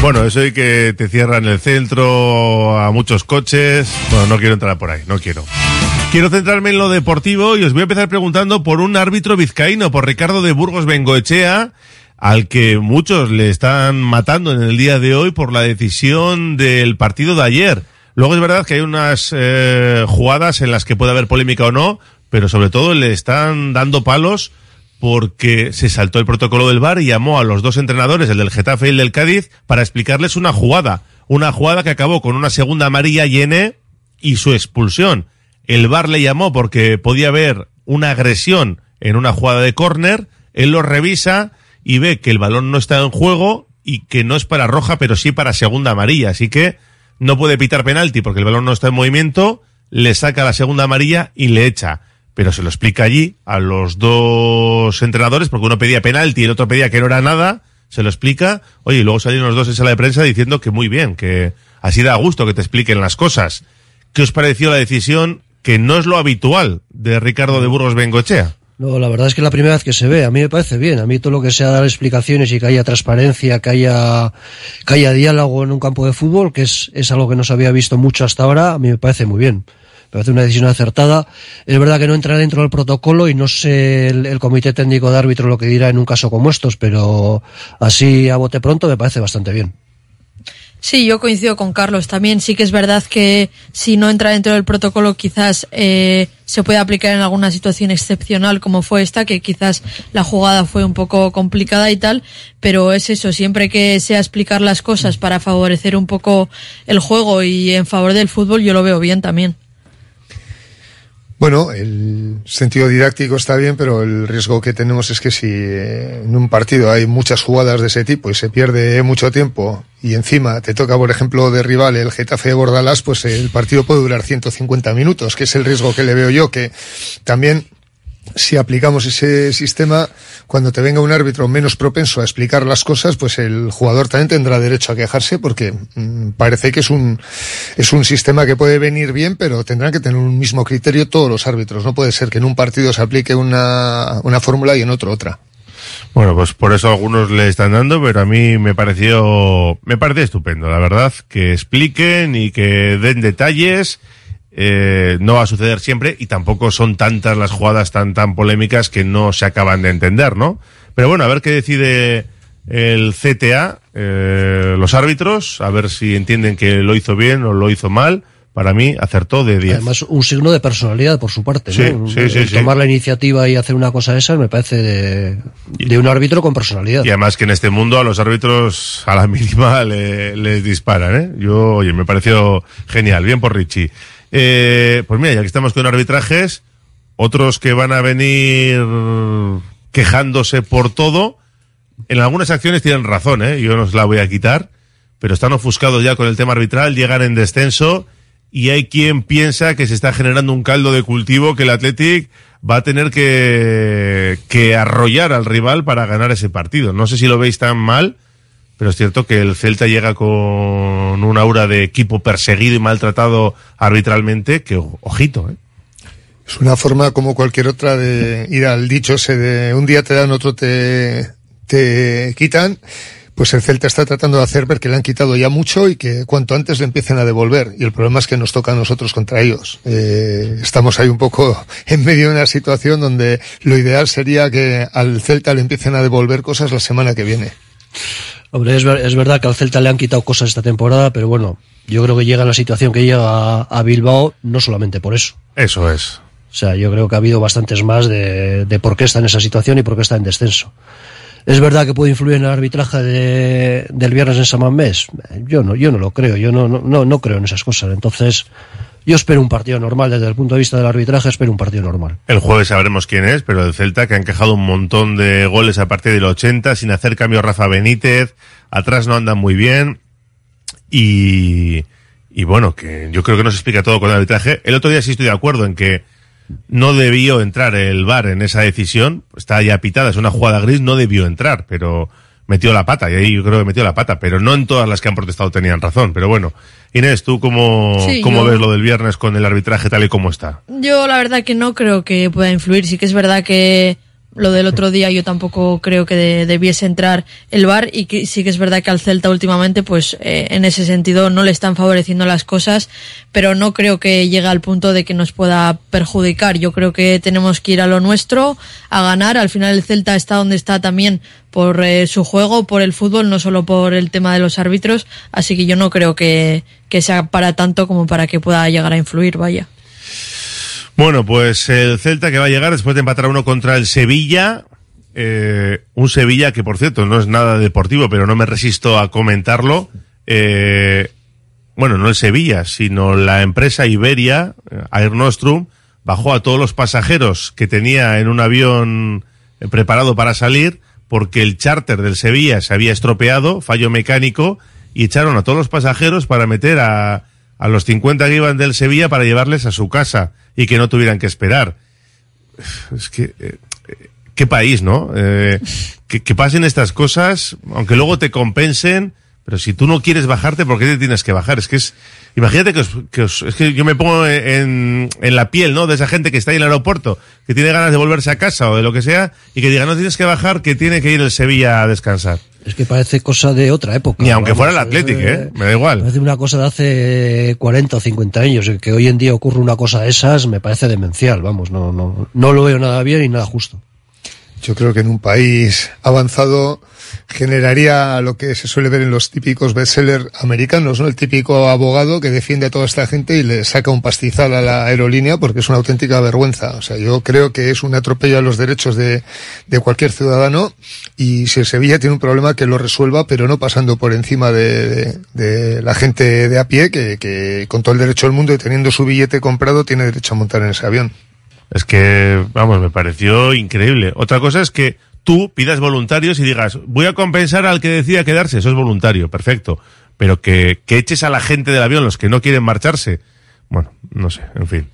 Bueno, eso y que te cierran el centro a muchos coches. Bueno, no quiero entrar por ahí, no quiero. Quiero centrarme en lo deportivo y os voy a empezar preguntando por un árbitro vizcaíno, por Ricardo de Burgos Bengoechea, al que muchos le están matando en el día de hoy por la decisión del partido de ayer. Luego es verdad que hay unas eh, jugadas en las que puede haber polémica o no, pero sobre todo le están dando palos porque se saltó el protocolo del VAR y llamó a los dos entrenadores, el del Getafe y el del Cádiz, para explicarles una jugada. Una jugada que acabó con una segunda amarilla llene y su expulsión. El VAR le llamó porque podía haber una agresión en una jugada de córner, él lo revisa y ve que el balón no está en juego y que no es para roja, pero sí para segunda amarilla. Así que no puede pitar penalti porque el balón no está en movimiento, le saca la segunda amarilla y le echa. Pero se lo explica allí a los dos entrenadores, porque uno pedía penalti y el otro pedía que no era nada, se lo explica, oye, y luego salieron los dos en sala de prensa diciendo que muy bien, que así da gusto que te expliquen las cosas. ¿Qué os pareció la decisión que no es lo habitual de Ricardo de Burgos Bengochea? No, la verdad es que es la primera vez que se ve. A mí me parece bien. A mí todo lo que sea dar explicaciones y que haya transparencia, que haya, que haya diálogo en un campo de fútbol, que es, es algo que no se había visto mucho hasta ahora, a mí me parece muy bien. Me parece una decisión acertada. Es verdad que no entra dentro del protocolo y no sé el, el comité técnico de árbitro lo que dirá en un caso como estos, pero así a bote pronto me parece bastante bien. Sí, yo coincido con Carlos. También sí que es verdad que si no entra dentro del protocolo quizás eh, se puede aplicar en alguna situación excepcional como fue esta, que quizás la jugada fue un poco complicada y tal, pero es eso, siempre que sea explicar las cosas para favorecer un poco el juego y en favor del fútbol, yo lo veo bien también. Bueno, el sentido didáctico está bien, pero el riesgo que tenemos es que si eh, en un partido hay muchas jugadas de ese tipo y se pierde mucho tiempo y encima te toca, por ejemplo, de rival el Getafe de Bordalás, pues el partido puede durar 150 minutos, que es el riesgo que le veo yo, que también si aplicamos ese sistema, cuando te venga un árbitro menos propenso a explicar las cosas, pues el jugador también tendrá derecho a quejarse porque mm, parece que es un, es un sistema que puede venir bien, pero tendrán que tener un mismo criterio todos los árbitros. No puede ser que en un partido se aplique una, una fórmula y en otro otra. Bueno, pues por eso algunos le están dando, pero a mí me pareció, me parece estupendo, la verdad, que expliquen y que den detalles eh, no va a suceder siempre y tampoco son tantas las jugadas tan tan polémicas que no se acaban de entender, ¿no? Pero bueno, a ver qué decide el CTA, eh, los árbitros, a ver si entienden que lo hizo bien o lo hizo mal. Para mí acertó de 10. Además, un signo de personalidad por su parte. Sí, ¿no? sí, sí, El sí. Tomar la iniciativa y hacer una cosa esa me parece de, de un árbitro con personalidad. Y además que en este mundo a los árbitros a la mínima le- les disparan, ¿eh? Yo, oye, me pareció genial. Bien por Richie. Eh, pues mira, ya que estamos con arbitrajes, otros que van a venir quejándose por todo, en algunas acciones tienen razón, ¿eh? Yo no os la voy a quitar, pero están ofuscados ya con el tema arbitral, llegan en descenso y hay quien piensa que se está generando un caldo de cultivo que el Athletic va a tener que, que arrollar al rival para ganar ese partido. No sé si lo veis tan mal, pero es cierto que el Celta llega con un aura de equipo perseguido y maltratado arbitralmente, que ojito, ¿eh? Es una forma como cualquier otra de ir al dicho ese de un día te dan, otro te, te quitan. Pues el Celta está tratando de hacer ver que le han quitado ya mucho y que cuanto antes le empiecen a devolver. Y el problema es que nos toca a nosotros contra ellos. Eh, estamos ahí un poco en medio de una situación donde lo ideal sería que al Celta le empiecen a devolver cosas la semana que viene. Hombre, es, ver- es verdad que al Celta le han quitado cosas esta temporada, pero bueno, yo creo que llega la situación que llega a, a Bilbao no solamente por eso. Eso es. O sea, yo creo que ha habido bastantes más de, de por qué está en esa situación y por qué está en descenso. ¿Es verdad que puede influir en el arbitraje de- del viernes en San Mamés? Yo no, yo no lo creo, yo no, no, no creo en esas cosas. Entonces, yo espero un partido normal, desde el punto de vista del arbitraje, espero un partido normal. El jueves sabremos quién es, pero el Celta que ha encajado un montón de goles a partir del 80, sin hacer cambio Rafa Benítez, atrás no andan muy bien y, y bueno, que yo creo que no se explica todo con el arbitraje. El otro día sí estoy de acuerdo en que no debió entrar el VAR en esa decisión, está ya pitada, es una jugada gris, no debió entrar, pero metió la pata, y ahí yo creo que metió la pata, pero no en todas las que han protestado tenían razón, pero bueno. Inés, ¿tú cómo, Sí, cómo yo- ves lo del viernes con el arbitraje tal y como está? Yo la verdad que no creo que pueda influir. Sí que es verdad que lo del otro día yo tampoco creo que de- debiese entrar el VAR y que sí que es verdad que al Celta últimamente pues eh, en ese sentido no le están favoreciendo las cosas, pero no creo que llegue al punto de que nos pueda perjudicar. Yo creo que tenemos que ir a lo nuestro, a ganar. Al final el Celta está donde está también por eh, su juego, por el fútbol, no solo por el tema de los árbitros, así que yo no creo que, que sea para tanto como para que pueda llegar a influir, vaya. Bueno, pues el Celta que va a llegar después de empatar uno contra el Sevilla, eh, un Sevilla que, por cierto, no es nada deportivo, pero no me resisto a comentarlo. Eh, bueno, no el Sevilla, sino la empresa Iberia, eh, Air Nostrum, bajó a todos los pasajeros que tenía en un avión preparado para salir porque el charter del Sevilla se había estropeado, fallo mecánico, y echaron a todos los pasajeros para meter a, a los 50 que iban del Sevilla para llevarles a su casa y que no tuvieran que esperar. Es que, eh, eh, qué país, ¿no? Eh, que, que pasen estas cosas, aunque luego te compensen, pero si tú no quieres bajarte, ¿por qué te tienes que bajar? Es que es, imagínate que os, que os- es que yo me pongo en, en la piel, ¿no? De esa gente que está ahí en el aeropuerto, que tiene ganas de volverse a casa o de lo que sea, y que diga, no tienes que bajar, que tiene que ir el Sevilla a descansar. Es que parece cosa de otra época. Ni aunque vamos, fuera el Athletic, eh, ¿eh? Me da igual. Parece una cosa de hace 40 o 50 años. Que hoy en día ocurre una cosa de esas me parece demencial. Vamos, no, no, no lo veo nada bien y nada justo. Yo creo que en un país avanzado generaría lo que se suele ver en los típicos bestsellers americanos, ¿no? El típico abogado que defiende a toda esta gente y le saca un pastizal a la aerolínea porque es una auténtica vergüenza. O sea, yo creo que es un atropello a los derechos de, de cualquier ciudadano y si el Sevilla tiene un problema que lo resuelva, pero no pasando por encima de, de- la gente de a pie que, que con todo el derecho del mundo y teniendo su billete comprado tiene derecho a montar en ese avión. Es que, vamos, me pareció increíble. Otra cosa es que tú pidas voluntarios y digas, voy a compensar al que decida quedarse. Eso es voluntario, perfecto. Pero que, que eches a la gente del avión, los que no quieren marcharse. Bueno, no sé, en fin.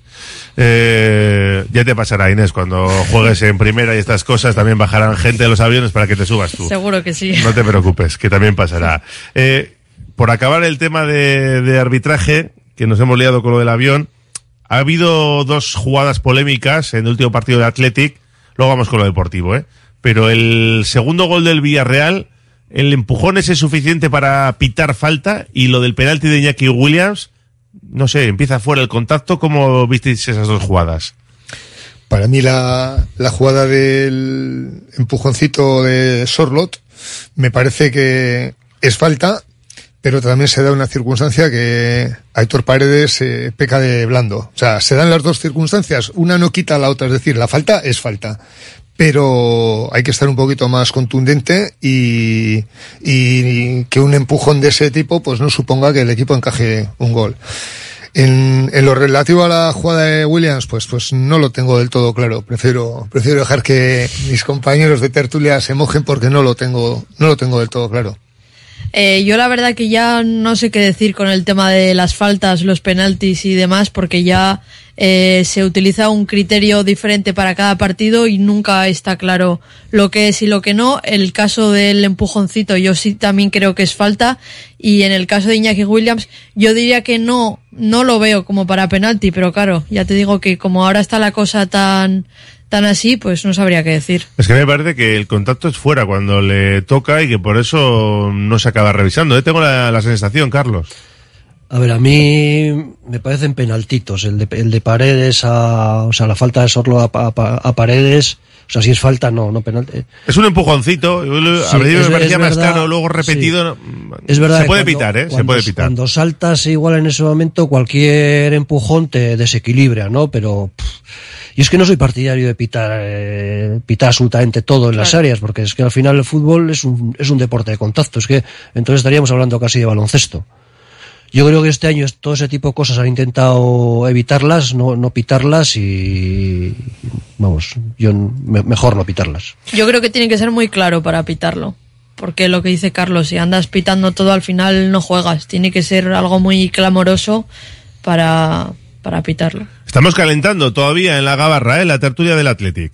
Eh, ya te pasará, Inés, cuando juegues en primera y estas cosas, también bajarán gente de los aviones para que te subas tú. Seguro que sí. No te preocupes, que también pasará. Eh, por acabar el tema de, de arbitraje, que nos hemos liado con lo del avión, ha habido dos jugadas polémicas en el último partido de Athletic, luego vamos con lo deportivo, ¿eh? Pero el segundo gol del Villarreal, el empujón es suficiente para pitar falta y lo del penalti de Iñaki Williams, no sé, empieza fuera el contacto, ¿cómo visteis esas dos jugadas? Para mí la, la jugada del empujoncito de Sorlot me parece que es falta, pero también se da una circunstancia que Aitor Paredes eh, peca de blando. O sea, se dan las dos circunstancias, una no quita a la otra, es decir, la falta es falta. Pero hay que estar un poquito más contundente y, que un empujón de ese tipo pues no suponga que el equipo encaje un gol. En, en lo relativo a la jugada de Williams, pues, pues no lo tengo del todo claro. Prefiero, prefiero dejar que mis compañeros de tertulia se mojen porque no lo tengo, no lo tengo del todo claro. Eh, yo la verdad que ya no sé qué decir con el tema de las faltas, los penaltis y demás, porque ya eh, se utiliza un criterio diferente para cada partido y nunca está claro lo que es y lo que no. El caso del empujoncito yo sí también creo que es falta y en el caso de Iñaki Williams yo diría que no, no lo veo como para penalti, pero claro, ya te digo que como ahora está la cosa tan tan así, pues no sabría qué decir. Es que me parece que el contacto es fuera cuando le toca y que por eso no se acaba revisando. ¿eh? Tengo la, la sensación, Carlos. A ver, a mí me parecen penaltitos. El de, el de Paredes a, o sea, la falta de Sorlo a, a- a Paredes, o sea, si es falta, no, no penalti. Es un empujoncito. Sí, a principio es- me parecía más claro, luego repetido. sí. no- Es verdad. Se puede cuando- pitar, ¿eh? Se puede pitar. Cuando saltas igual en ese momento, cualquier empujón te desequilibra, ¿no? Pero, y es que no soy partidario de pitar, eh, pitar absolutamente todo en las áreas, porque es que al final el fútbol es un, es un deporte de contacto, es que entonces estaríamos hablando casi de baloncesto. Yo creo que este año todo ese tipo de cosas han intentado evitarlas, no, no pitarlas y, vamos, yo me- mejor no pitarlas. Yo creo que tiene que ser muy claro para pitarlo. Porque lo que dice Carlos, si andas pitando todo al final no juegas. Tiene que ser algo muy clamoroso para, para pitarlo. Estamos calentando todavía en la gabarra, ¿eh? La tertulia del Athletic.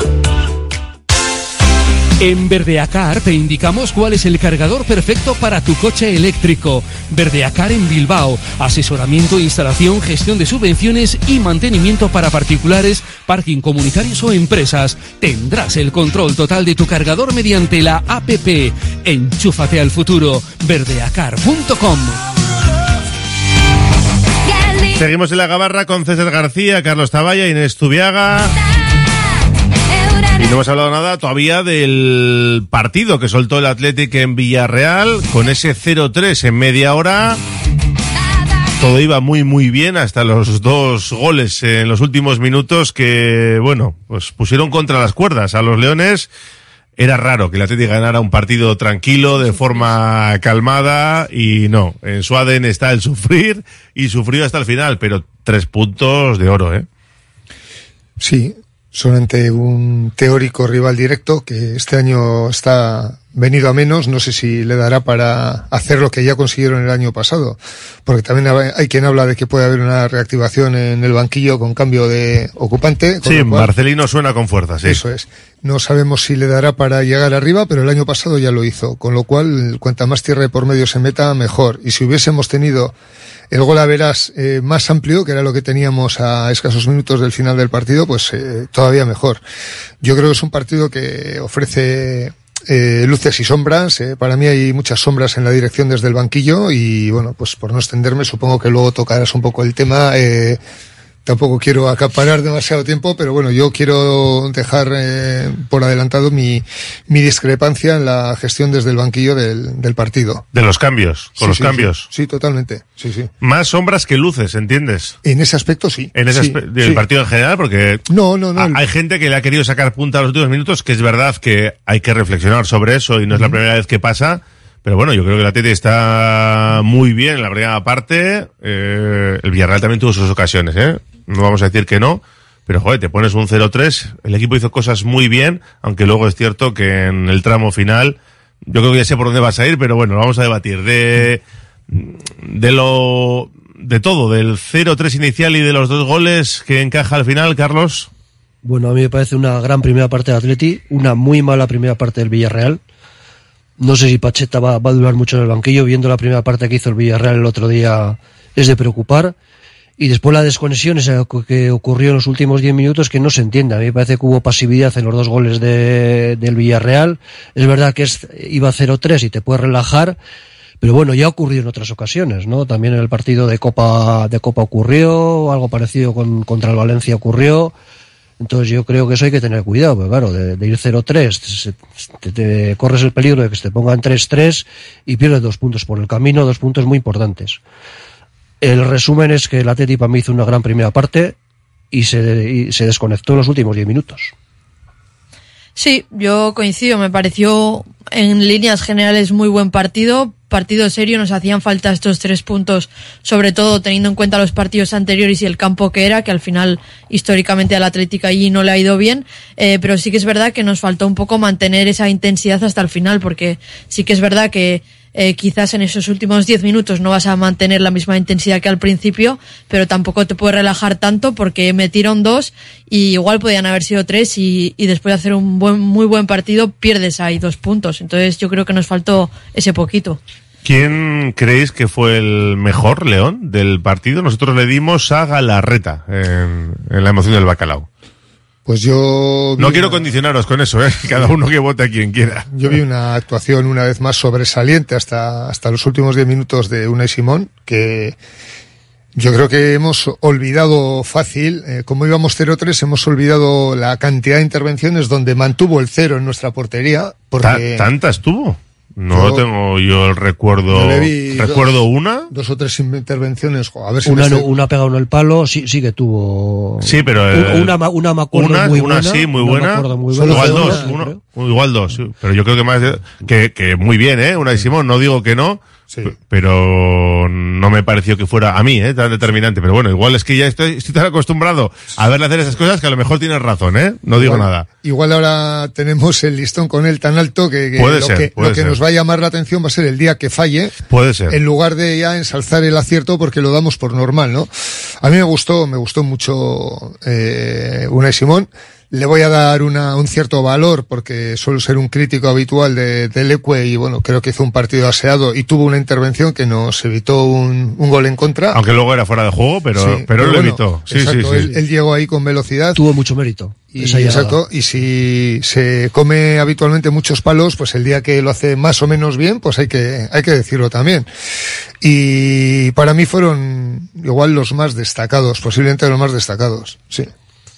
En Verdeacar te indicamos cuál es el cargador perfecto para tu coche eléctrico. Verdeacar en Bilbao. Asesoramiento, instalación, gestión de subvenciones y mantenimiento para particulares, parking comunitarios o empresas. Tendrás el control total de tu cargador mediante la APP. Enchúfate al futuro. Verdeacar.com. Seguimos en la gabarra con César García, Carlos Taballa, Inés Tubiaga. No hemos hablado nada todavía del partido que soltó el Athletic en Villarreal con ese 0-3 en media hora. Todo iba muy muy bien hasta los dos goles en los últimos minutos que, bueno, pues pusieron contra las cuerdas a los Leones. Era raro que el Athletic ganara un partido tranquilo, de forma calmada, y no, en su ADN está el sufrir, y sufrió hasta el final, pero tres puntos de oro, ¿eh? Sí, son ante un teórico rival directo que este año está venido a menos. No sé si le dará para hacer lo que ya consiguieron el año pasado, porque también hay quien habla de que puede haber una reactivación en el banquillo con cambio de ocupante. Sí, Marcelino suena con fuerza, sí. Eso es. No sabemos si le dará para llegar arriba, pero el año pasado ya lo hizo, con lo cual, cuanta más tierra de por medio se meta, mejor. Y si hubiésemos tenido el gol a veras eh, más amplio, que era lo que teníamos a escasos minutos del final del partido, pues eh, todavía mejor. Yo creo que es un partido que ofrece eh, luces y sombras. Eh, para mí hay muchas sombras en la dirección desde el banquillo y bueno, pues por no extenderme, supongo que luego tocarás un poco el tema. Eh, tampoco quiero acaparar demasiado tiempo, pero bueno, yo quiero dejar eh, por adelantado mi, mi discrepancia en la gestión desde el banquillo del, del partido. De los cambios, con Sí, los sí, cambios. Sí, sí, totalmente. Sí, sí. Más sombras que luces, ¿entiendes? En ese aspecto sí. En ese Sí, aspe- del partido en general, porque No, no, no. ha- hay gente que le ha querido sacar punta a los últimos minutos, que es verdad que hay que reflexionar sobre eso y no es la primera vez que pasa. Pero bueno, yo creo que la Tete está muy bien en la primera parte. Eh, el Villarreal también tuvo sus ocasiones, ¿eh? No vamos a decir que no. Pero, joder, te pones un 0-3. El equipo hizo cosas muy bien, aunque luego es cierto que en el tramo final, yo creo que ya sé por dónde vas a ir, pero bueno, lo vamos a debatir. De, de lo, de todo, del 0-3 inicial y de los dos goles que encaja al final, Carlos. Bueno, a mí me parece una gran primera parte del Atleti, una muy mala primera parte del Villarreal. No sé si Pacheta va, va a durar mucho en el banquillo, viendo la primera parte que hizo el Villarreal el otro día es de preocupar. Y después la desconexión esa que ocurrió en los últimos 10 minutos que no se entiende. A mí me parece que hubo pasividad en los dos goles de, del Villarreal. Es verdad que es, iba 0-3 y te puedes relajar, pero bueno, ya ha ocurrido en otras ocasiones, ¿no? También en el partido de Copa, de Copa ocurrió, algo parecido con, contra el Valencia ocurrió. Entonces yo creo que eso hay que tener cuidado, porque claro, de, ir 0-3, se- te, te corres el peligro de que se te pongan 3-3 y pierdes dos puntos por el camino, dos puntos muy importantes. El resumen es que el Atleti para mí hizo una gran primera parte y se, y se desconectó en los últimos 10 minutos. Sí, yo coincido, me pareció en líneas generales muy buen partido, partido serio, nos hacían falta estos tres puntos, sobre todo teniendo en cuenta los partidos anteriores y el campo que era, que al final históricamente al Atlético allí no le ha ido bien, eh, pero sí que es verdad que nos faltó un poco mantener esa intensidad hasta el final, porque sí que es verdad que eh, quizás en esos últimos 10 minutos no vas a mantener la misma intensidad que al principio, pero tampoco te puedes relajar tanto porque metieron dos y igual podían haber sido tres y, y después de hacer un buen, muy buen partido pierdes ahí dos puntos. Entonces yo creo que nos faltó ese poquito. ¿Quién creéis que fue el mejor León del partido? Nosotros le dimos a Galarreta en, en la emoción del bacalao. Pues yo... No quiero condicionaros con eso, ¿eh? Cada uno que vote a quien quiera. Yo vi una actuación una vez más sobresaliente hasta, hasta los últimos 10 minutos de Unai Simón, que yo creo que hemos olvidado fácil, eh, como íbamos 0-3, hemos olvidado la cantidad de intervenciones donde mantuvo el cero en nuestra portería. Porque Ta- ¿Tantas tuvo? No Yo- tengo yo el recuerdo. Yo le vi ¿Recuerdo dos- una? Dos o tres intervenciones, a ver si Una, no- estoy- una pegado en el palo, sí, sí que tuvo. Sí, pero. Una, eh, una, ma- una me acuerdo una, muy una buena. sí, muy una buena. acuerdo muy buena. igual dos, fue una, uno- igual dos, sí. Pero yo creo que más, de- que, que muy bien, ¿eh? Una de Simón, no digo que no, p- pero no me pareció que fuera a mí, ¿eh? Tan determinante. Pero bueno, igual es que ya estoy, estoy tan acostumbrado a verle hacer esas cosas que a lo mejor tienes razón, ¿eh? No digo Igual- nada. Igual ahora tenemos el listón con él tan alto que, que Puede lo, ser, que, puede lo que nos va a llamar la atención va a ser el día que falle. Puede ser. En lugar de ya ensalzar el acierto porque lo damos por normal, ¿no? A mí me gustó, me gustó mucho eh, Unai Simón. Le voy a dar una, un cierto valor porque suelo ser un crítico habitual de, del Ecue y bueno, creo que hizo un partido aseado y tuvo una intervención que nos evitó un, un gol en contra. Aunque luego era fuera de juego, pero, Sí, pero, él lo bueno, evitó. Sí, exacto, sí, sí. Él, él llegó ahí con velocidad. Tuvo mucho mérito. Y, exacto, y si se come habitualmente muchos palos, pues el día que lo hace más o menos bien, pues hay que, hay que decirlo también. Y para mí fueron igual los más destacados, posiblemente los más destacados, sí.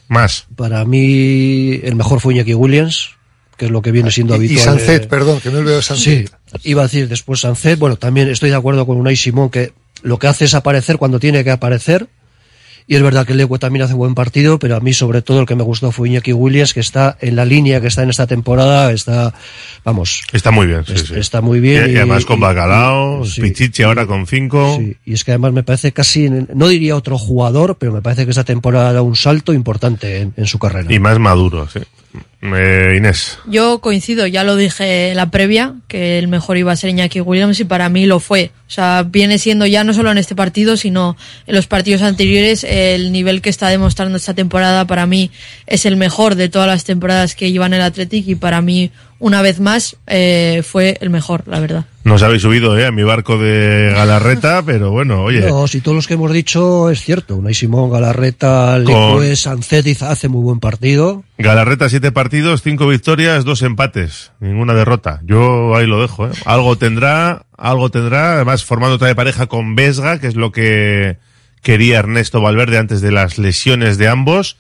Más. Para mí, el mejor fue Iñaki Williams, que es lo que viene siendo Y- y habitual. Sancet, eh, perdón, que me olvidé de Sancet. Sí, iba a decir después Sancet. Bueno, también estoy de acuerdo con Unai Simón que lo que hace es aparecer cuando tiene que aparecer. Y es verdad que Leque también hace buen partido, pero a mí sobre todo el que me gustó fue Iñaki Williams, que está en la línea que está en esta temporada, está, vamos, Está muy bien, sí, es- sí. está muy bien. Y, y además con Bacalao, sí. Pichichi ahora con cinco. Sí, y es que además me parece casi, no diría otro jugador, pero me parece que esta temporada da un salto importante en, en su carrera. Y más maduro, sí. Eh, Inés. Yo coincido, ya lo dije en la previa, que el mejor iba a ser Iñaki Williams y para mí lo fue. O sea, viene siendo ya no solo en este partido, sino en los partidos anteriores, el nivel que está demostrando esta temporada para mí es el mejor de todas las temporadas que llevan el Athletic y para mí, una vez más, eh, fue el mejor, la verdad. Nos habéis subido eh, a mi barco de Galarreta, pero bueno, oye. No, si todos los que hemos dicho es cierto. Unai Simón, Galarreta, Con- Lecue, Sancet hizo- hace muy buen partido. Galarreta, siete partidos, cinco victorias, dos empates, ninguna derrota. Yo ahí lo dejo, ¿eh? Algo tendrá, algo tendrá, además formando otra de pareja con Vesga, que es lo que quería Ernesto Valverde antes de las lesiones de ambos.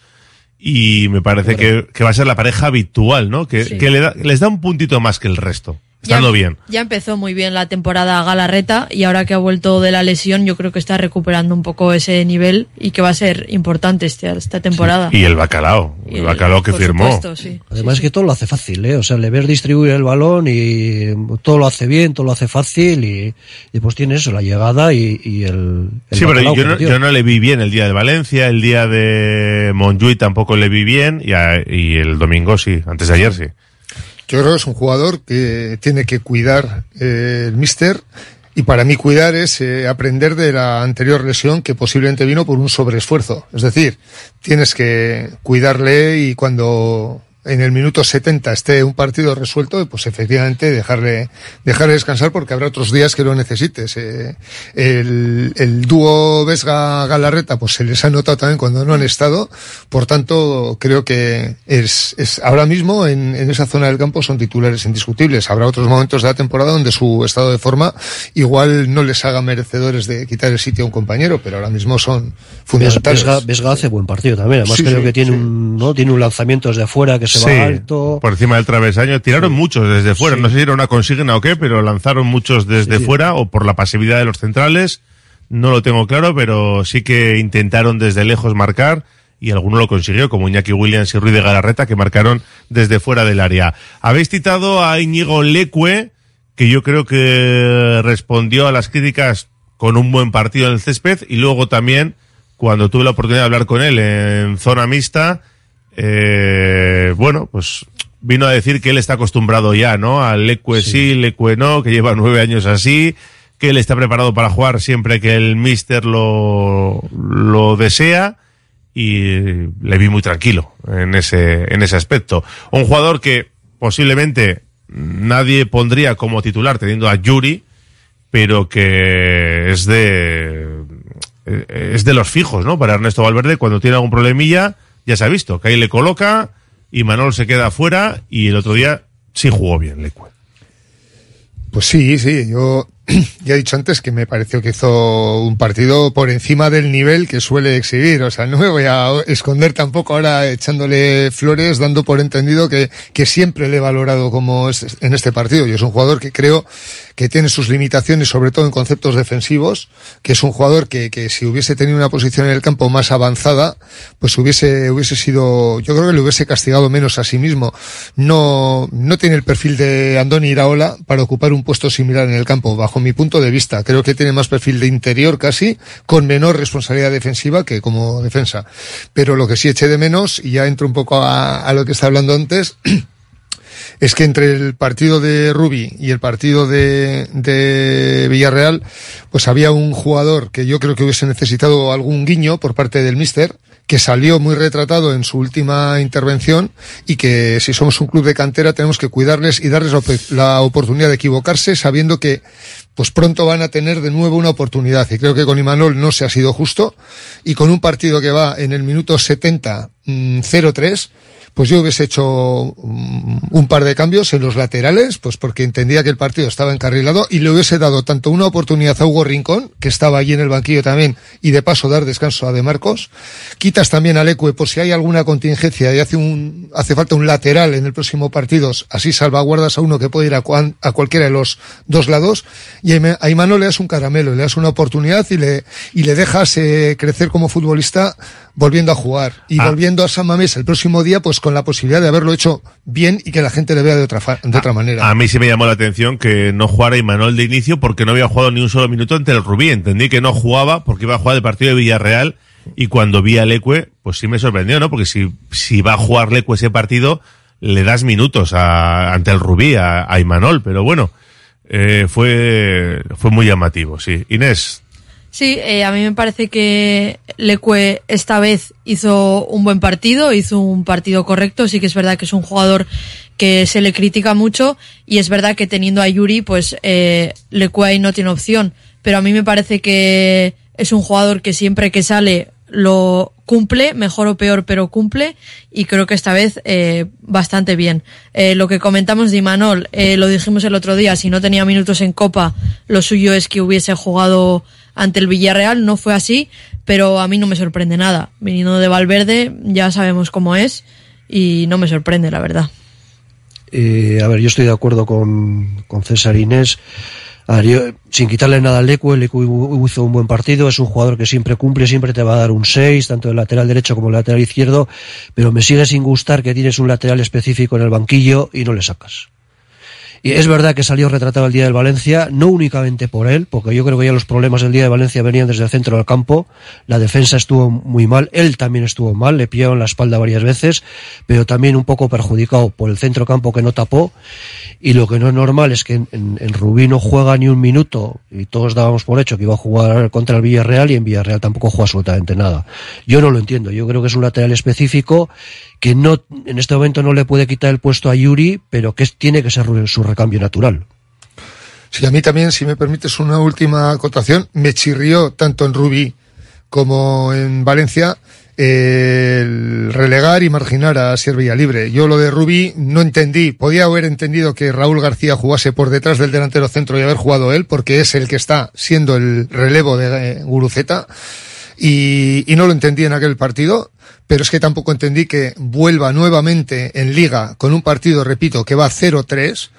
Y me parece que, que va a ser la pareja habitual, ¿no? Que, Sí. que le da- les da un puntito más que el resto. Estando ya, bien. Ya empezó muy bien la temporada Galarreta y ahora que ha vuelto de la lesión yo creo que está recuperando un poco ese nivel y que va a ser importante este- esta temporada. Y el bacalao, Y el el- bacalao que por firmó. supuesto, sí. Además que todo lo hace fácil, ¿eh? O sea, le ves distribuir el balón y todo lo hace bien, todo lo hace fácil y, y pues tiene eso, la llegada y, y el, el Sí, pero yo no, metió. yo no le vi bien el día de Valencia, el día de Montjuic tampoco le vi bien y, a- y el domingo sí, antes de ayer sí. Yo creo que es un jugador que tiene que cuidar eh, el míster y para mí cuidar es eh, aprender de la anterior lesión que posiblemente vino por un sobreesfuerzo. Es decir, tienes que cuidarle y cuando en el minuto 70 esté un partido resuelto, pues efectivamente dejarle, dejarle descansar porque habrá otros días que lo necesites. Eh, el, el dúo Vesga-Galarreta, pues se les ha notado también cuando no han estado. Por tanto, creo que es, es ahora mismo en, en esa zona del campo son titulares indiscutibles. Habrá otros momentos de la temporada donde su estado de forma igual no les haga merecedores de quitar el sitio a un compañero, pero ahora mismo son fundamentales. Vesga, Vesga hace buen partido también. Además Sí, creo sí, que tiene sí. un, ¿no? Tiene un lanzamiento desde fuera que se Sí, va alto. por encima del travesaño. Tiraron muchos desde fuera. No sé si era una consigna o qué, pero lanzaron muchos desde fuera o por la pasividad de los centrales. No lo tengo claro, pero sí que intentaron desde lejos marcar y alguno lo consiguió, como Iñaki Williams y Ruiz de Galarreta, que marcaron desde fuera del área. Habéis citado a Íñigo Lecue, que yo creo que respondió a las críticas con un buen partido en el césped, y luego también, cuando tuve la oportunidad de hablar con él en zona mixta, eh, bueno, pues vino a decir que él está acostumbrado ya, ¿no? Al Lecue sí, Lecue no, que lleva nueve años así, que él está preparado para jugar siempre que el mister lo, lo desea y le vi muy tranquilo en ese, en ese aspecto. Un jugador que posiblemente nadie pondría como titular teniendo a Yuri, pero que es de, es de los fijos, ¿no? Para Ernesto Valverde, cuando tiene algún problemilla, ya se ha visto, que ahí le coloca y Manol se queda afuera y el otro día sí jugó bien Lecue. Pues sí, sí, yo ya he dicho antes que me pareció que hizo un partido por encima del nivel que suele exhibir. O sea, no me voy a esconder tampoco ahora echándole flores, dando por entendido que, que siempre le he valorado como es en este partido. Y es un jugador que creo que tiene sus limitaciones, sobre todo en conceptos defensivos, que es un jugador que, que si hubiese tenido una posición en el campo más avanzada, pues hubiese, hubiese sido, yo creo que le hubiese castigado menos a sí mismo. No, no tiene el perfil de Andoni Iraola para ocupar un puesto similar en el campo, bajo mi punto de vista. Creo que tiene más perfil de interior casi, con menor responsabilidad defensiva que como defensa. Pero lo que sí eché de menos, y ya entro un poco a, a lo que está hablando antes, es que entre el partido de Rubi y el partido de, de, Villarreal, pues había un jugador que yo creo que hubiese necesitado algún guiño por parte del míster, que salió muy retratado en su última intervención y que si somos un club de cantera tenemos que cuidarles y darles la oportunidad de equivocarse sabiendo que pues pronto van a tener de nuevo una oportunidad. Y creo que con Imanol no se ha sido justo. Y con un partido que va en el minuto 70 0-3 pues yo hubiese hecho un par de cambios en los laterales, pues porque entendía que el partido estaba encarrilado y le hubiese dado tanto una oportunidad a Hugo Rincón, que estaba allí en el banquillo también, y de paso dar descanso a De Marcos. Quitas también al Ecue por si hay alguna contingencia y hace un, hace falta un lateral en el próximo partido, así salvaguardas a uno que puede ir a, a cualquiera de los dos lados. Y a Imano le das un caramelo, le das una oportunidad y le, y le dejas eh, crecer como futbolista volviendo a jugar y ah. volviendo a San Mamés el próximo día, pues con la posibilidad de haberlo hecho bien y que la gente le vea de otra, de otra manera. A mí sí me llamó la atención que no jugara Imanol de inicio porque no había jugado ni un solo minuto ante el Rubí. Entendí que no jugaba porque iba a jugar el partido de Villarreal y cuando vi a Leque, pues sí me sorprendió, ¿no? Porque si, si va a jugar Leque ese partido, le das minutos a, ante el Rubí, a, a Imanol, pero bueno, eh, fue, fue muy llamativo, sí. Inés, Sí, eh, a mí me parece que Leque esta vez hizo un buen partido, hizo un partido correcto. Sí que es verdad que es un jugador que se le critica mucho y es verdad que teniendo a Yuri, pues eh, Leque ahí no tiene opción. Pero a mí me parece que es un jugador que siempre que sale lo cumple, mejor o peor, pero cumple y creo que esta vez eh, bastante bien. Eh, lo que comentamos de Imanol, eh, lo dijimos el otro día, si no tenía minutos en Copa, lo suyo es que hubiese jugado ante el Villarreal, no fue así, pero a mí no me sorprende nada. Viniendo de Valverde, ya sabemos cómo es y no me sorprende, la verdad. Eh, a ver, yo estoy de acuerdo con, con César Inés. Sin quitarle nada al Lecu, el Lecu hizo un buen partido, es un jugador que siempre cumple, siempre te va a dar un 6, tanto el lateral derecho como el lateral izquierdo, pero me sigue sin gustar que tienes un lateral específico en el banquillo y no le sacas. Y es verdad que salió retratado el día del Valencia, no únicamente por él, porque yo creo que ya los problemas del día de Valencia venían desde el centro del campo, la defensa estuvo muy mal, él también estuvo mal, le pillaron la espalda varias veces, pero también un poco perjudicado por el centro campo que no tapó, y lo que no es normal es que en, en, Rubí no juega ni un minuto, y todos dábamos por hecho que iba a jugar contra el Villarreal, y en Villarreal tampoco juega absolutamente nada. Yo no lo entiendo, yo creo que es un lateral específico que no, en este momento no le puede quitar el puesto a Yuri, pero que tiene que ser su recambio natural. Sí, a mí también, si me permites una última acotación, me chirrió tanto en Rubí como en Valencia el relegar y marginar a Sierra Libre. Yo lo de Rubí no entendí, podía haber entendido que Raúl García jugase por detrás del delantero centro y haber jugado él, porque es el que está siendo el relevo de eh, Guruceta y, y no lo entendí en aquel partido, pero es que tampoco entendí que vuelva nuevamente en liga con un partido, repito, que va 0-3,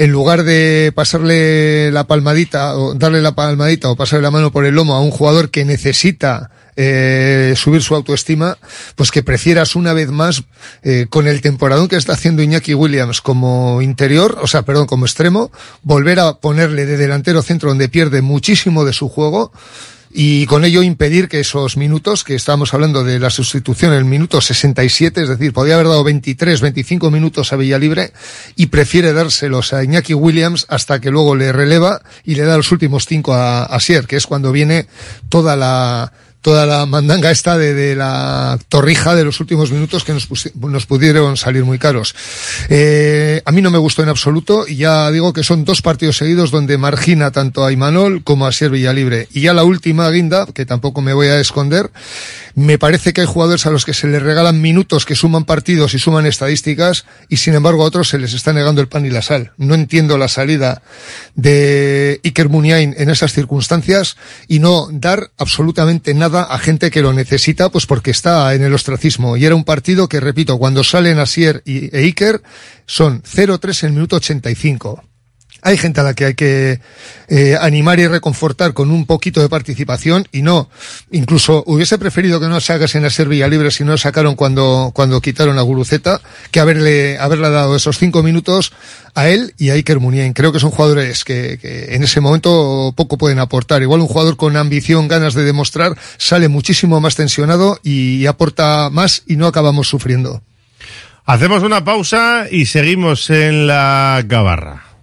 en lugar de pasarle la palmadita o darle la palmadita o pasarle la mano por el lomo a un jugador que necesita eh, subir su autoestima, pues que prefieras una vez más, eh, con el temporadón que está haciendo Iñaki Williams como interior, o sea, perdón, como extremo, volver a ponerle de delantero centro donde pierde muchísimo de su juego, y con ello impedir que esos minutos, que estábamos hablando de la sustitución el minuto 67, es decir, podía haber dado 23, 25 minutos a Villalibre y prefiere dárselos a Iñaki Williams hasta que luego le releva y le da los últimos cinco a, a Sier, que es cuando viene toda la toda la mandanga esta de, de, la torrija de los últimos minutos que nos, nos pudieron salir muy caros. Eh, a mí no me gustó en absoluto y ya digo que son dos partidos seguidos donde margina tanto a Imanol como a Sier Villalibre. Y ya la última guinda, que tampoco me voy a esconder, me parece que hay jugadores a los que se les regalan minutos que suman partidos y suman estadísticas y sin embargo a otros se les está negando el pan y la sal. No entiendo la salida de Iker Muniain en esas circunstancias y no dar absolutamente nada a gente que lo necesita pues porque está en el ostracismo. Y era un partido que, repito, cuando salen Asier y, e Iker son 0-3 en el minuto 85 hay gente a la que hay que eh, animar y reconfortar con un poquito de participación y no, incluso hubiese preferido que no sacas en la Servilla libre si no sacaron cuando, cuando quitaron a Guruceta, que haberle, haberle dado esos cinco minutos a él y a Iker Muniain. Creo que son jugadores que, que en ese momento poco pueden aportar. Igual un jugador con ambición, ganas de demostrar, sale muchísimo más tensionado y aporta más y no acabamos sufriendo. Hacemos una pausa y seguimos en la gabarra.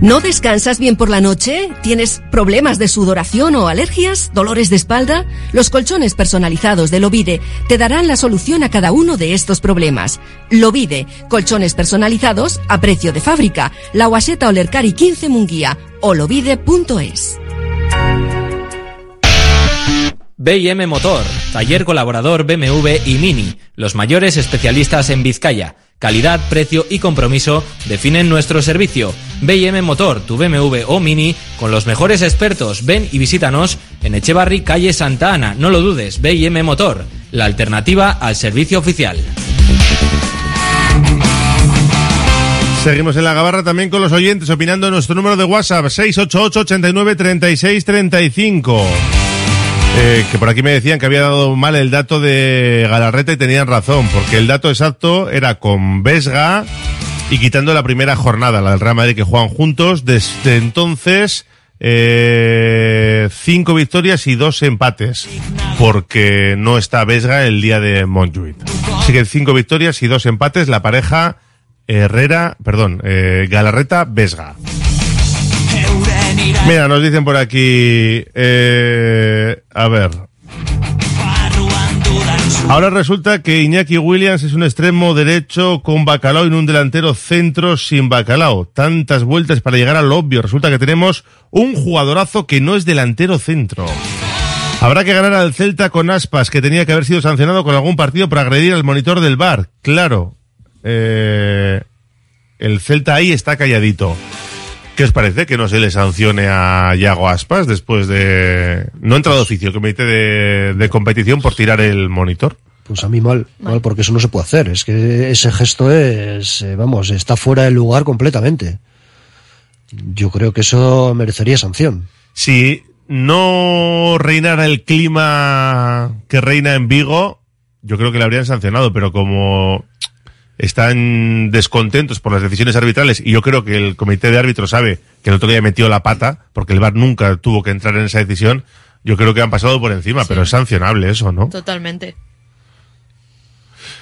¿No descansas bien por la noche? ¿Tienes problemas de sudoración o alergias? ¿Dolores de espalda? Los colchones personalizados de Lovide te darán la solución a cada uno de estos problemas. Lovide, colchones personalizados a precio de fábrica. La Guaseta Olercari 15 Munguía o lovide.es. BM Motor, taller colaborador BMW y Mini, los mayores especialistas en Vizcaya. Calidad, precio y compromiso definen nuestro servicio. BM Motor, tu BMW o Mini, con los mejores expertos. Ven y visítanos en Echevarri, calle Santa Ana. No lo dudes, BM Motor, la alternativa al servicio oficial. Seguimos en la gabarra también con los oyentes opinando nuestro número de WhatsApp 688 89 36 35. Eh, que por aquí me decían que había dado mal el dato de Galarreta y tenían razón, porque el dato exacto era con Vesga y quitando la primera jornada, la del Real Madrid que juegan juntos. Desde entonces, eh, cinco victorias y dos empates, porque no está Vesga el día de Montjuic. Así que cinco victorias y dos empates, la pareja Herrera, perdón, eh, Galarreta-Vesga. Mira, nos dicen por aquí, eh, a ver. Ahora resulta que Iñaki Williams es un extremo derecho con bacalao y un delantero centro sin bacalao. Tantas vueltas para llegar al obvio. Resulta que tenemos un jugadorazo que no es delantero centro. Habrá que ganar al Celta con aspas, que tenía que haber sido sancionado con algún partido por agredir al monitor del bar. Claro. Eh, el Celta ahí está calladito. ¿Qué os parece que no se le sancione a Yago Aspas después de... No ha entrado de oficio comité de, de competición por tirar el monitor? Pues a mí mal, mal, porque eso no se puede hacer. Es que ese gesto es, eh, vamos, está fuera de lugar completamente. Yo creo que eso merecería sanción. Si no reinara el clima que reina en Vigo, yo creo que le habrían sancionado, pero como están descontentos por las decisiones arbitrales y yo creo que el comité de árbitros sabe que el otro día metió la pata porque el VAR nunca tuvo que entrar en esa decisión, yo creo que han pasado por encima, pero es sancionable eso, ¿no? Totalmente.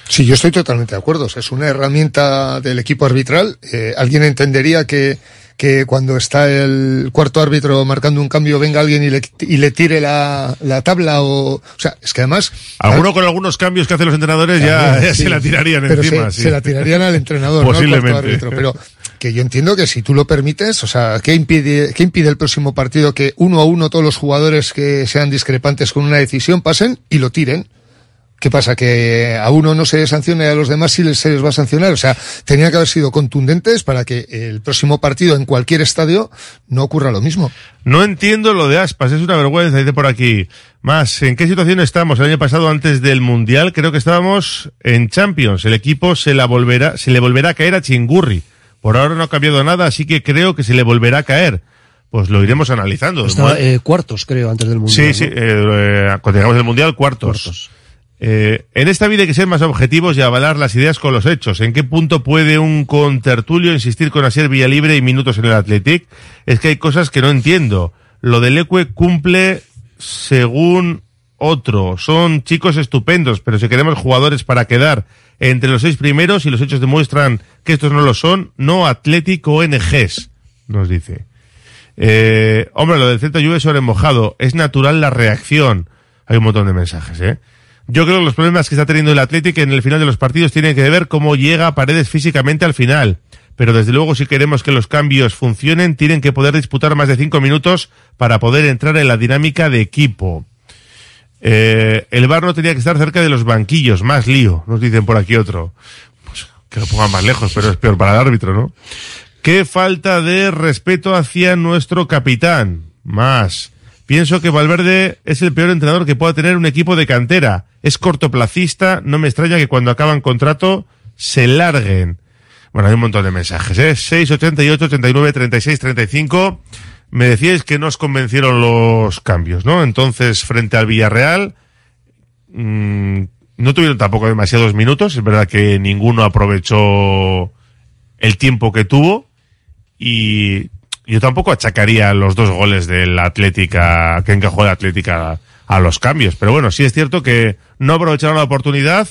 Sí, yo estoy totalmente de acuerdo. O sea, es una herramienta del equipo arbitral. Eh, alguien entendería que, que cuando está el cuarto árbitro marcando un cambio venga alguien y le, y le tire la, la tabla o... O sea, es que además... Alguno con algunos cambios que hacen los entrenadores ya, ya Sí, se la tirarían pero encima. Se, sí. se la tirarían al entrenador, no al Posiblemente. árbitro. Pero que yo entiendo que si tú lo permites, o sea, ¿qué impide, ¿qué impide el próximo partido que uno a uno todos los jugadores que sean discrepantes con una decisión pasen y lo tiren? ¿Qué pasa? ¿Que a uno no se sancione y a los demás sí les- se les va a sancionar? O sea, tenía que haber sido contundentes para que el próximo partido en cualquier estadio no ocurra lo mismo. No entiendo lo de Aspas, es una vergüenza, dice por aquí. Más, ¿en qué situación estamos? El año pasado, antes del Mundial, creo que estábamos en Champions. El equipo se la volverá, se le volverá a caer a Chingurri. Por ahora no ha cambiado nada, así que creo que se le volverá a caer. Pues lo iremos analizando. Estaba, Bueno, eh, cuartos, creo, antes del Mundial. sí, sí, ¿no? eh, eh, cuando llegamos al Mundial, cuartos. Eh, en esta vida hay que ser más objetivos y avalar las ideas con los hechos. ¿En qué punto puede un contertulio insistir con hacer vía libre y minutos en el Athletic? Es que hay cosas que no entiendo. Lo del Ecue cumple según otro. Son chicos estupendos, pero si queremos jugadores para quedar entre los seis primeros y los hechos demuestran que estos no lo son, no Athletic ONGs, nos dice. Eh, hombre, lo del Celta llueve sobre mojado. Es natural la reacción. Hay un montón de mensajes, ¿eh? Yo creo que los problemas que está teniendo el Athletic en el final de los partidos tienen que ver cómo llega a Paredes físicamente al final. Pero desde luego, si queremos que los cambios funcionen, tienen que poder disputar más de cinco minutos para poder entrar en la dinámica de equipo. Eh, el bar no tenía que estar cerca de los banquillos, más lío, nos dicen por aquí otro. Pues que lo pongan más lejos, pero es peor para el árbitro, ¿no? Qué falta de respeto hacia nuestro capitán. Más. Pienso que Valverde es el peor entrenador que pueda tener un equipo de cantera. Es cortoplacista, no me extraña que cuando acaban contrato se larguen. Bueno, hay un montón de mensajes, ¿eh? 6, 88, 89, 36, 35. Me decíais que no os convencieron los cambios, ¿no? Entonces, frente al Villarreal, mm, no tuvieron tampoco demasiados minutos. Es verdad que ninguno aprovechó el tiempo que tuvo. Y yo tampoco achacaría los dos goles del Atlética, que encajó el Atlética a los cambios. Pero bueno, sí es cierto que no aprovecharon la oportunidad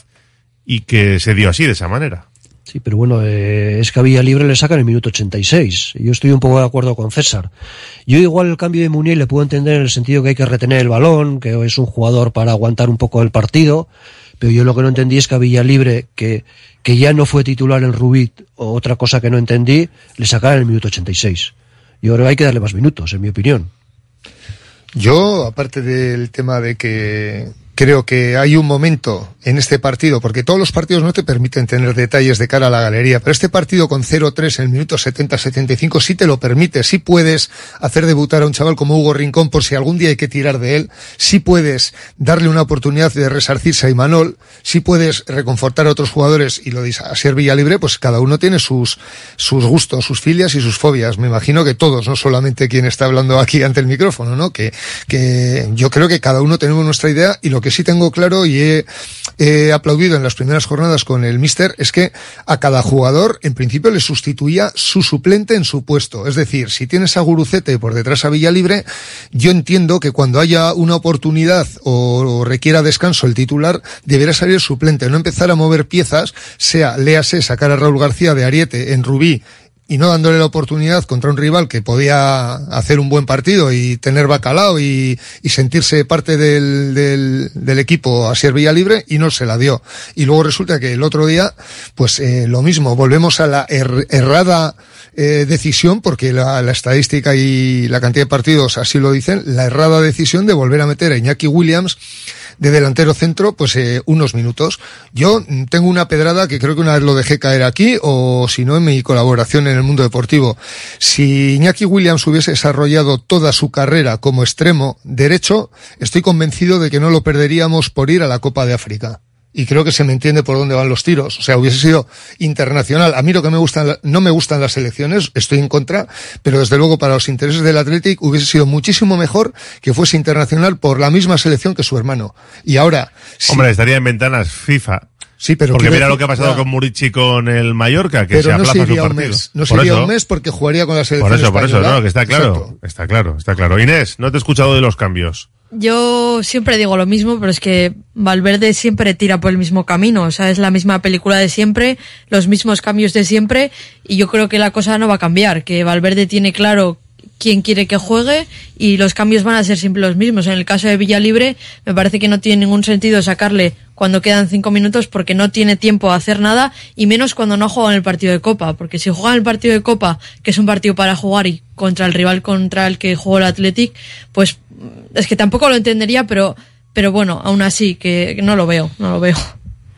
y que se dio así, de esa manera. Sí, pero bueno, eh, es que a Villa Libre le sacan el minuto 86. Yo estoy un poco de acuerdo con César. Yo igual el cambio de Munier le puedo entender en el sentido que hay que retener el balón, que es un jugador para aguantar un poco el partido, pero yo lo que no entendí es que a Villa Libre, que, que ya no fue titular en Rubí, o otra cosa que no entendí, le sacaran el minuto 86. Yo creo que hay que darle más minutos, en mi opinión. Yo, aparte del tema de que creo que hay un momento en este partido, porque todos los partidos no te permiten tener detalles de cara a la galería, pero este partido con 0-3 en el minuto 70-75 sí te lo permite, sí puedes hacer debutar a un chaval como Hugo Rincón por si algún día hay que tirar de él, sí puedes darle una oportunidad de resarcirse a Imanol, sí puedes reconfortar a otros jugadores y lo dice a ser Libre, pues cada uno tiene sus, sus gustos, sus filias y sus fobias. Me imagino que todos, no solamente quien está hablando aquí ante el micrófono, ¿no? Que, que yo creo que cada uno tenemos nuestra idea y lo que sí tengo claro y he, he aplaudido en las primeras jornadas con el Mister es que a cada jugador en principio le sustituía su suplente en su puesto. Es decir, si tienes a Gurucete por detrás a Villalibre, yo entiendo que cuando haya una oportunidad o, o requiera descanso el titular, deberá salir el suplente, no empezar a mover piezas, sea, léase, sacar a Raúl García de Ariete en Rubí y no dándole la oportunidad contra un rival que podía hacer un buen partido y tener bacalao y, y sentirse parte del, del, del equipo a Villa Libre y no se la dio. Y luego resulta que el otro día, pues eh, lo mismo, volvemos a la er- errada eh, decisión, porque la, la, estadística y la cantidad de partidos así lo dicen, la errada decisión de volver a meter a Iñaki Williams de delantero centro, pues eh, unos minutos. Yo tengo una pedrada que creo que una vez lo dejé caer aquí, o si no en mi colaboración en el mundo deportivo. Si Iñaki Williams hubiese desarrollado toda su carrera como extremo derecho, estoy convencido de que no lo perderíamos por ir a la Copa de África y creo que se me entiende por dónde van los tiros. O sea, hubiese sido internacional. A mí lo que me gustan, no me gustan las elecciones, estoy en contra, pero desde luego para los intereses del Athletic hubiese sido muchísimo mejor que fuese internacional por la misma selección que su hermano. Y ahora... Hombre, estaría en ventanas FIFA. Sí, pero porque mira lo que ha pasado con Murici con el Mallorca, que pero se aplaza no sería su partido. Un mes, no sería un mes porque jugaría con la selección Por eso, por eso, no, que está claro, Exacto. está claro, está claro. Inés, no te he escuchado de los cambios. Yo siempre digo lo mismo, pero es que Valverde siempre tira por el mismo camino. O sea, es la misma película de siempre, los mismos cambios de siempre, y yo creo que la cosa no va a cambiar. Que Valverde tiene claro quién quiere que juegue y los cambios van a ser siempre los mismos. En el caso de Villalibre, me parece que no tiene ningún sentido sacarle cuando quedan cinco minutos porque no tiene tiempo a hacer nada y menos cuando no juega en el partido de Copa. Porque si juega en el partido de Copa, que es un partido para jugar y contra el rival contra el que jugó el Athletic, pues es que tampoco lo entendería, pero, pero bueno, aún así, que, no lo veo, no lo veo.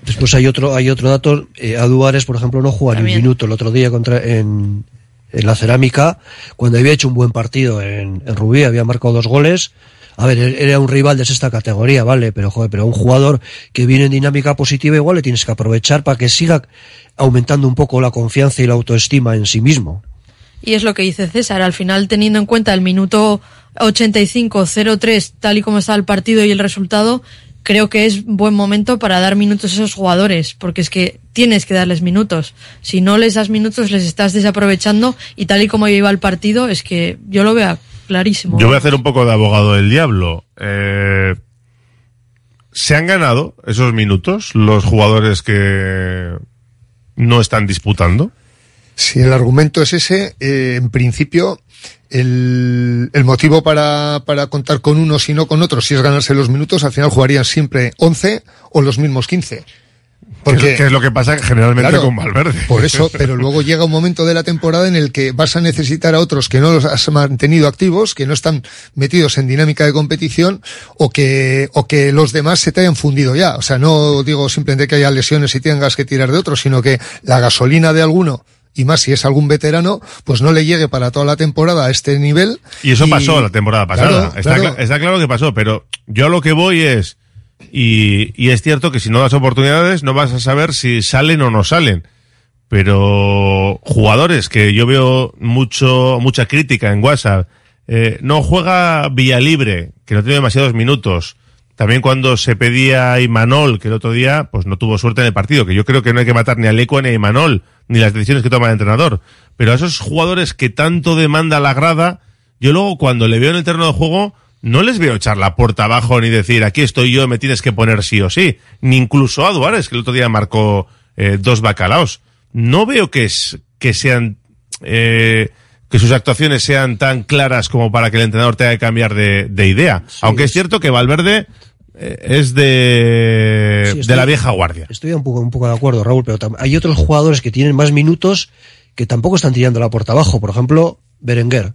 Después hay otro, hay otro dato, eh, Aduares, por ejemplo, no juega ni un minuto el otro día contra, en, en la cerámica, cuando había hecho un buen partido en, en Rubí, había marcado dos goles. A ver, él era un rival de sexta categoría, vale, pero joder, pero un jugador que viene en dinámica positiva igual le tienes que aprovechar para que siga aumentando un poco la confianza y la autoestima en sí mismo. Y es lo que dice César, al final teniendo en cuenta el minuto 85-03, tal y como está el partido y el resultado, creo que es buen momento para dar minutos a esos jugadores, porque es que tienes que darles minutos. Si no les das minutos, les estás desaprovechando y tal y como iba el partido, es que yo lo veo clarísimo. Yo voy a hacer un poco de abogado del diablo. Eh, ¿Se han ganado esos minutos los jugadores que no están disputando? Si el argumento es ese, eh, en principio, el, el motivo para, para contar con unos y no con otros, si es ganarse los minutos, al final jugarían siempre 11 o los mismos 15. Porque, ¿Qué es lo que pasa generalmente Claro, con Valverde? Por eso, pero luego llega un momento de la temporada en el que vas a necesitar a otros que no los has mantenido activos, que no están metidos en dinámica de competición, o que, o que los demás se te hayan fundido ya. O sea, no digo simplemente que haya lesiones y tengas que tirar de otros, sino que la gasolina de alguno, y más si es algún veterano, pues no le llegue para toda la temporada a este nivel. Y eso pasó la temporada pasada. Claro, está, claro. cla- está claro que pasó, pero yo a lo que voy es, y, y es cierto que si no das oportunidades no vas a saber si salen o no salen. Pero jugadores que yo veo mucho, mucha crítica en WhatsApp, eh, no juega Villalibre, que no tiene demasiados minutos. También cuando se pedía a Imanol, que el otro día, pues no tuvo suerte en el partido, que yo creo que no hay que matar ni a Leco ni a Imanol, ni las decisiones que toma el entrenador. Pero a esos jugadores que tanto demanda la grada, yo luego cuando le veo en el terreno de juego, no les veo echar la puerta abajo ni decir, aquí estoy yo, me tienes que poner sí o sí. Ni incluso a Duárez, que el otro día marcó eh, dos bacalaos. No veo que, es, que sean, eh, que sus actuaciones sean tan claras como para que el entrenador tenga que cambiar de, de idea. Aunque es cierto que Valverde eh, es de, Sí, de la vieja guardia. Estoy un poco, un poco de acuerdo, Raúl, pero hay otros jugadores que tienen más minutos que tampoco están tirando la puerta abajo. Por ejemplo, Berenguer.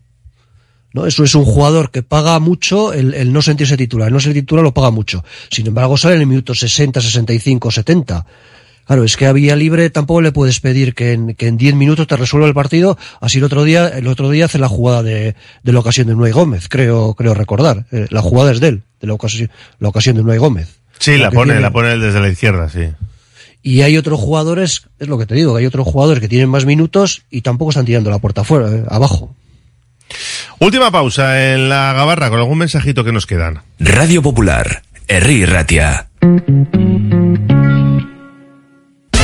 ¿No? Eso es un jugador que paga mucho el, el no sentirse titular. El no ser titular lo paga mucho. Sin embargo, sale en el minuto 60, 65, 70. Claro, es que a Vía Libre tampoco le puedes pedir que en, que en 10 minutos te resuelva el partido. Así el otro día, el otro día hace la jugada de, de la ocasión de Nuey Gómez, creo, creo recordar. Eh, la jugada es de él, de la ocasión, la ocasión de Nuey Gómez. Sí, la pone, tiene- la pone él desde la izquierda, sí. y hay otros jugadores, es lo que te digo, hay otros jugadores que tienen más minutos y tampoco están tirando la puerta afuera, eh, abajo. Última pausa en la gabarra con algún mensajito que nos quedan. Radio Popular, Herri Ratia.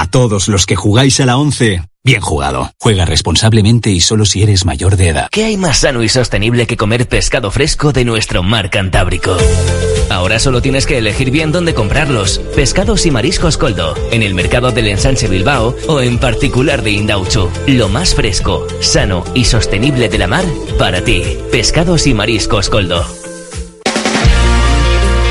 A todos los que jugáis a la 11, Bien jugado. Juega responsablemente y solo si eres mayor de edad. ¿Qué hay más sano y sostenible que comer pescado fresco de nuestro mar Cantábrico? Ahora solo tienes que elegir bien dónde comprarlos. Pescados y mariscos Coldo, en el mercado del Ensanche Bilbao o en particular de Indauchu. Lo más fresco, sano y sostenible de la mar para ti. Pescados y mariscos Coldo.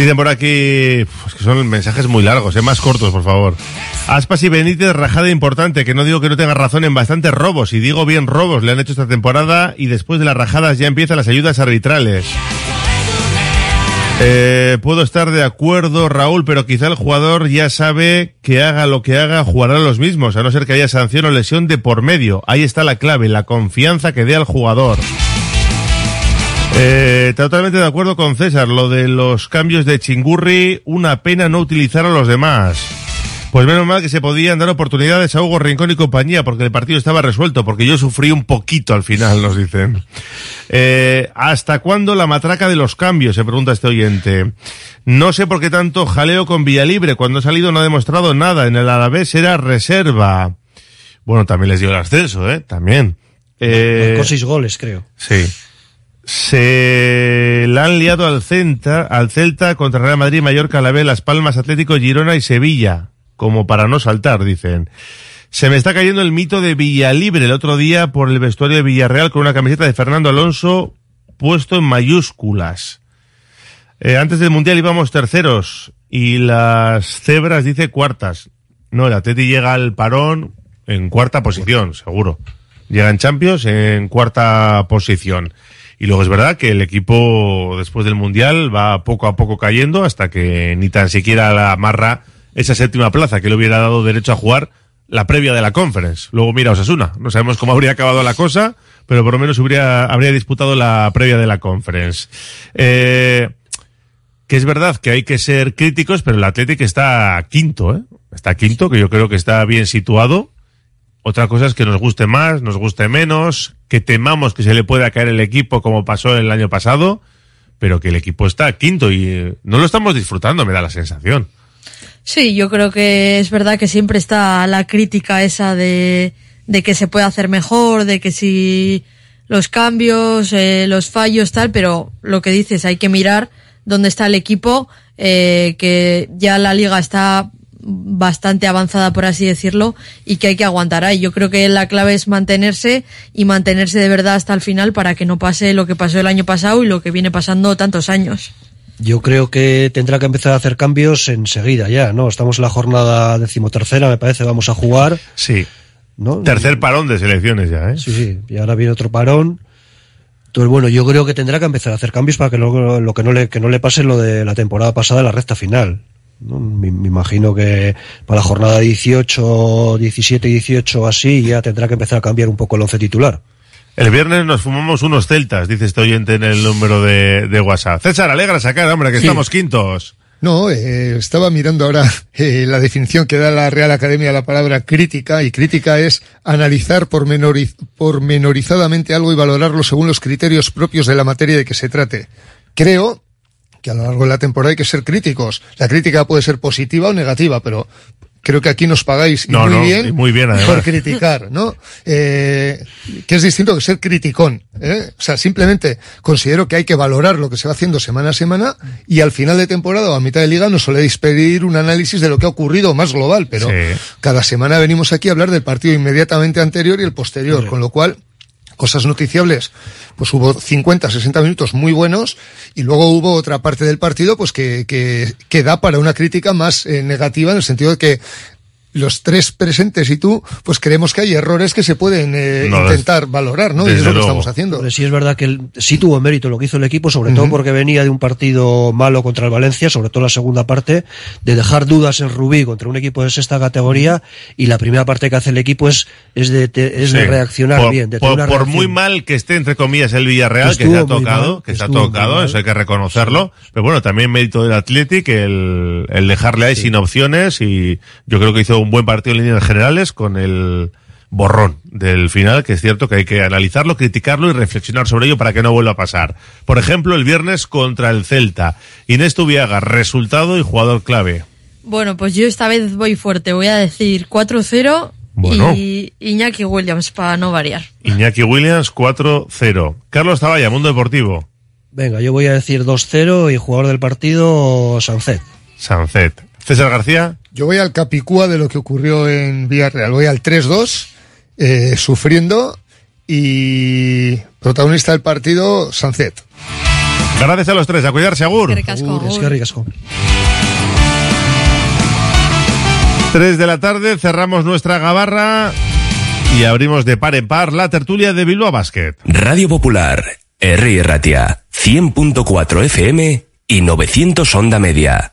Dicen por aquí pues que son mensajes muy largos, ¿eh? más cortos, por favor. Aspas y Benítez, rajada importante, que no digo que no tenga razón en bastantes robos, y digo bien robos, le han hecho esta temporada y después de las rajadas ya empiezan las ayudas arbitrales. Eh, puedo estar de acuerdo, Raúl, pero quizá el jugador ya sabe que haga lo que haga, jugará los mismos, a no ser que haya sanción o lesión de por medio. Ahí está la clave, la confianza que dé al jugador. Eh, totalmente de acuerdo con César, lo de los cambios de Chingurri, una pena no utilizar a los demás. Pues menos mal que se podían dar oportunidades a Hugo Rincón y compañía, porque el partido estaba resuelto, porque yo sufrí un poquito al final, nos dicen. Eh, ¿Hasta cuándo la matraca de los cambios? Se pregunta este oyente. No sé por qué tanto jaleo con Villalibre, cuando ha salido no ha demostrado nada, en el Alavés era reserva. Bueno, también les dio el ascenso, ¿eh? También. Eh, Con seis goles, creo. Sí. Se la han liado al Celta, al Celta contra Real Madrid, Mallorca, la B, Las Palmas, Atlético, Girona y Sevilla, como para no saltar, dicen. Se me está cayendo el mito de Villalibre el otro día por el vestuario de Villarreal con una camiseta de Fernando Alonso puesto en mayúsculas. Eh, antes del Mundial íbamos terceros y las cebras dice cuartas. No, el Atleti llega al parón en cuarta posición, seguro. Llega en Champions en cuarta posición. Y luego es verdad que el equipo después del Mundial va poco a poco cayendo hasta que ni tan siquiera la amarra esa séptima plaza que le hubiera dado derecho a jugar la previa de la conference. Luego mira Osasuna. No sabemos cómo habría acabado la cosa, pero por lo menos habría disputado la previa de la conference. Eh, que es verdad que hay que ser críticos, pero el Atlético está quinto, ¿eh? Está quinto, que yo creo que está bien situado. Otra cosa es que nos guste más, nos guste menos, que temamos que se le pueda caer el equipo como pasó el año pasado, pero que el equipo está quinto y eh, no lo estamos disfrutando, me da la sensación. Sí, yo creo que es verdad que siempre está la crítica esa de, que se puede hacer mejor, de que si los cambios, eh, los fallos, tal, pero lo que dices, hay que mirar dónde está el equipo, eh, que ya la liga está bastante avanzada, por así decirlo, y que hay que aguantar ahí. Yo creo que la clave es mantenerse y mantenerse de verdad hasta el final para que no pase lo que pasó el año pasado y lo que viene pasando tantos años. Yo creo que tendrá que empezar a hacer cambios enseguida ya, ¿no? Estamos en la jornada decimotercera, me parece, vamos a jugar. Sí. ¿no? Tercer parón de selecciones ya, ¿eh? Sí, sí. Y ahora viene otro parón. Entonces, bueno, yo creo que tendrá que empezar a hacer cambios para que lo, lo que no le, que no le pase lo de la temporada pasada, la recta final. ¿No? Me, me, imagino que para la jornada 18, 17 y 18 así ya tendrá que empezar a cambiar un poco el once titular. El viernes nos fumamos unos celtas, dice este oyente en el número de, de WhatsApp. César, alegra sacar, hombre, que Sí. estamos quintos. No, eh, estaba mirando ahora eh, la definición que da la Real Academia a la palabra crítica, y crítica es analizar pormenoriz pormenorizadamente algo y valorarlo según los criterios propios de la materia de que se trate. Creo que a lo largo de la temporada hay que ser críticos. La crítica puede ser positiva o negativa, pero creo que aquí nos pagáis No, muy no, bien, y muy bien, por criticar, ¿no? Eh, que es distinto que ser criticón. ¿eh? O sea, simplemente considero que hay que valorar lo que se va haciendo semana a semana y al final de temporada o a mitad de liga nos soléis pedir un análisis de lo que ha ocurrido más global, pero Sí. cada semana venimos aquí a hablar del partido inmediatamente anterior y el posterior, con lo cual cosas noticiables, pues hubo 50, 60 minutos muy buenos y luego hubo otra parte del partido pues que, que, que da para una crítica más eh, negativa en el sentido de que los tres presentes y tú, pues creemos que hay errores que se pueden eh, No, intentar valorar, ¿no? Y es lo que estamos haciendo. Hombre, sí es verdad que el- sí tuvo mérito lo que hizo el equipo, sobre todo Ujú. porque venía de un partido malo contra el Valencia, sobre todo la segunda parte, de dejar dudas en Rubí contra un equipo de sexta categoría, y la primera parte que hace el equipo es, es de, te- es de Sí. reaccionar por, bien, de por, por muy mal que esté, entre comillas, el Villarreal, que Estuvo se ha tocado, mal, que se ha tocado, eso hay que reconocerlo. Pero bueno, también mérito del Athletic, el, el dejarle ahí sin opciones y yo creo que hizo un buen partido en líneas generales con el borrón del final, que es cierto que hay que analizarlo, criticarlo y reflexionar sobre ello para que no vuelva a pasar. Por ejemplo, el viernes contra el Celta. Inés Tubiaga, resultado y jugador clave. Bueno, pues yo esta vez voy fuerte. Voy a decir 4-0 Bueno. y Iñaki Williams para no variar. Iñaki Williams, 4-0. Carlos Taballa, Mundo Deportivo. Venga, yo voy a decir 2-0 y jugador del partido, Sancet. Sancet. César García. Yo voy al capicúa de lo que ocurrió en Villarreal. Voy al 3-2, eh, sufriendo y protagonista del partido, Sancet. Gracias a los tres, a cuidarse, Agur. Asko. 3 de la tarde, cerramos nuestra gabarra y abrimos de par en par la tertulia de Bilbao Basket. Radio Popular, R. Ratia, 100.4 FM y 900 Onda Media.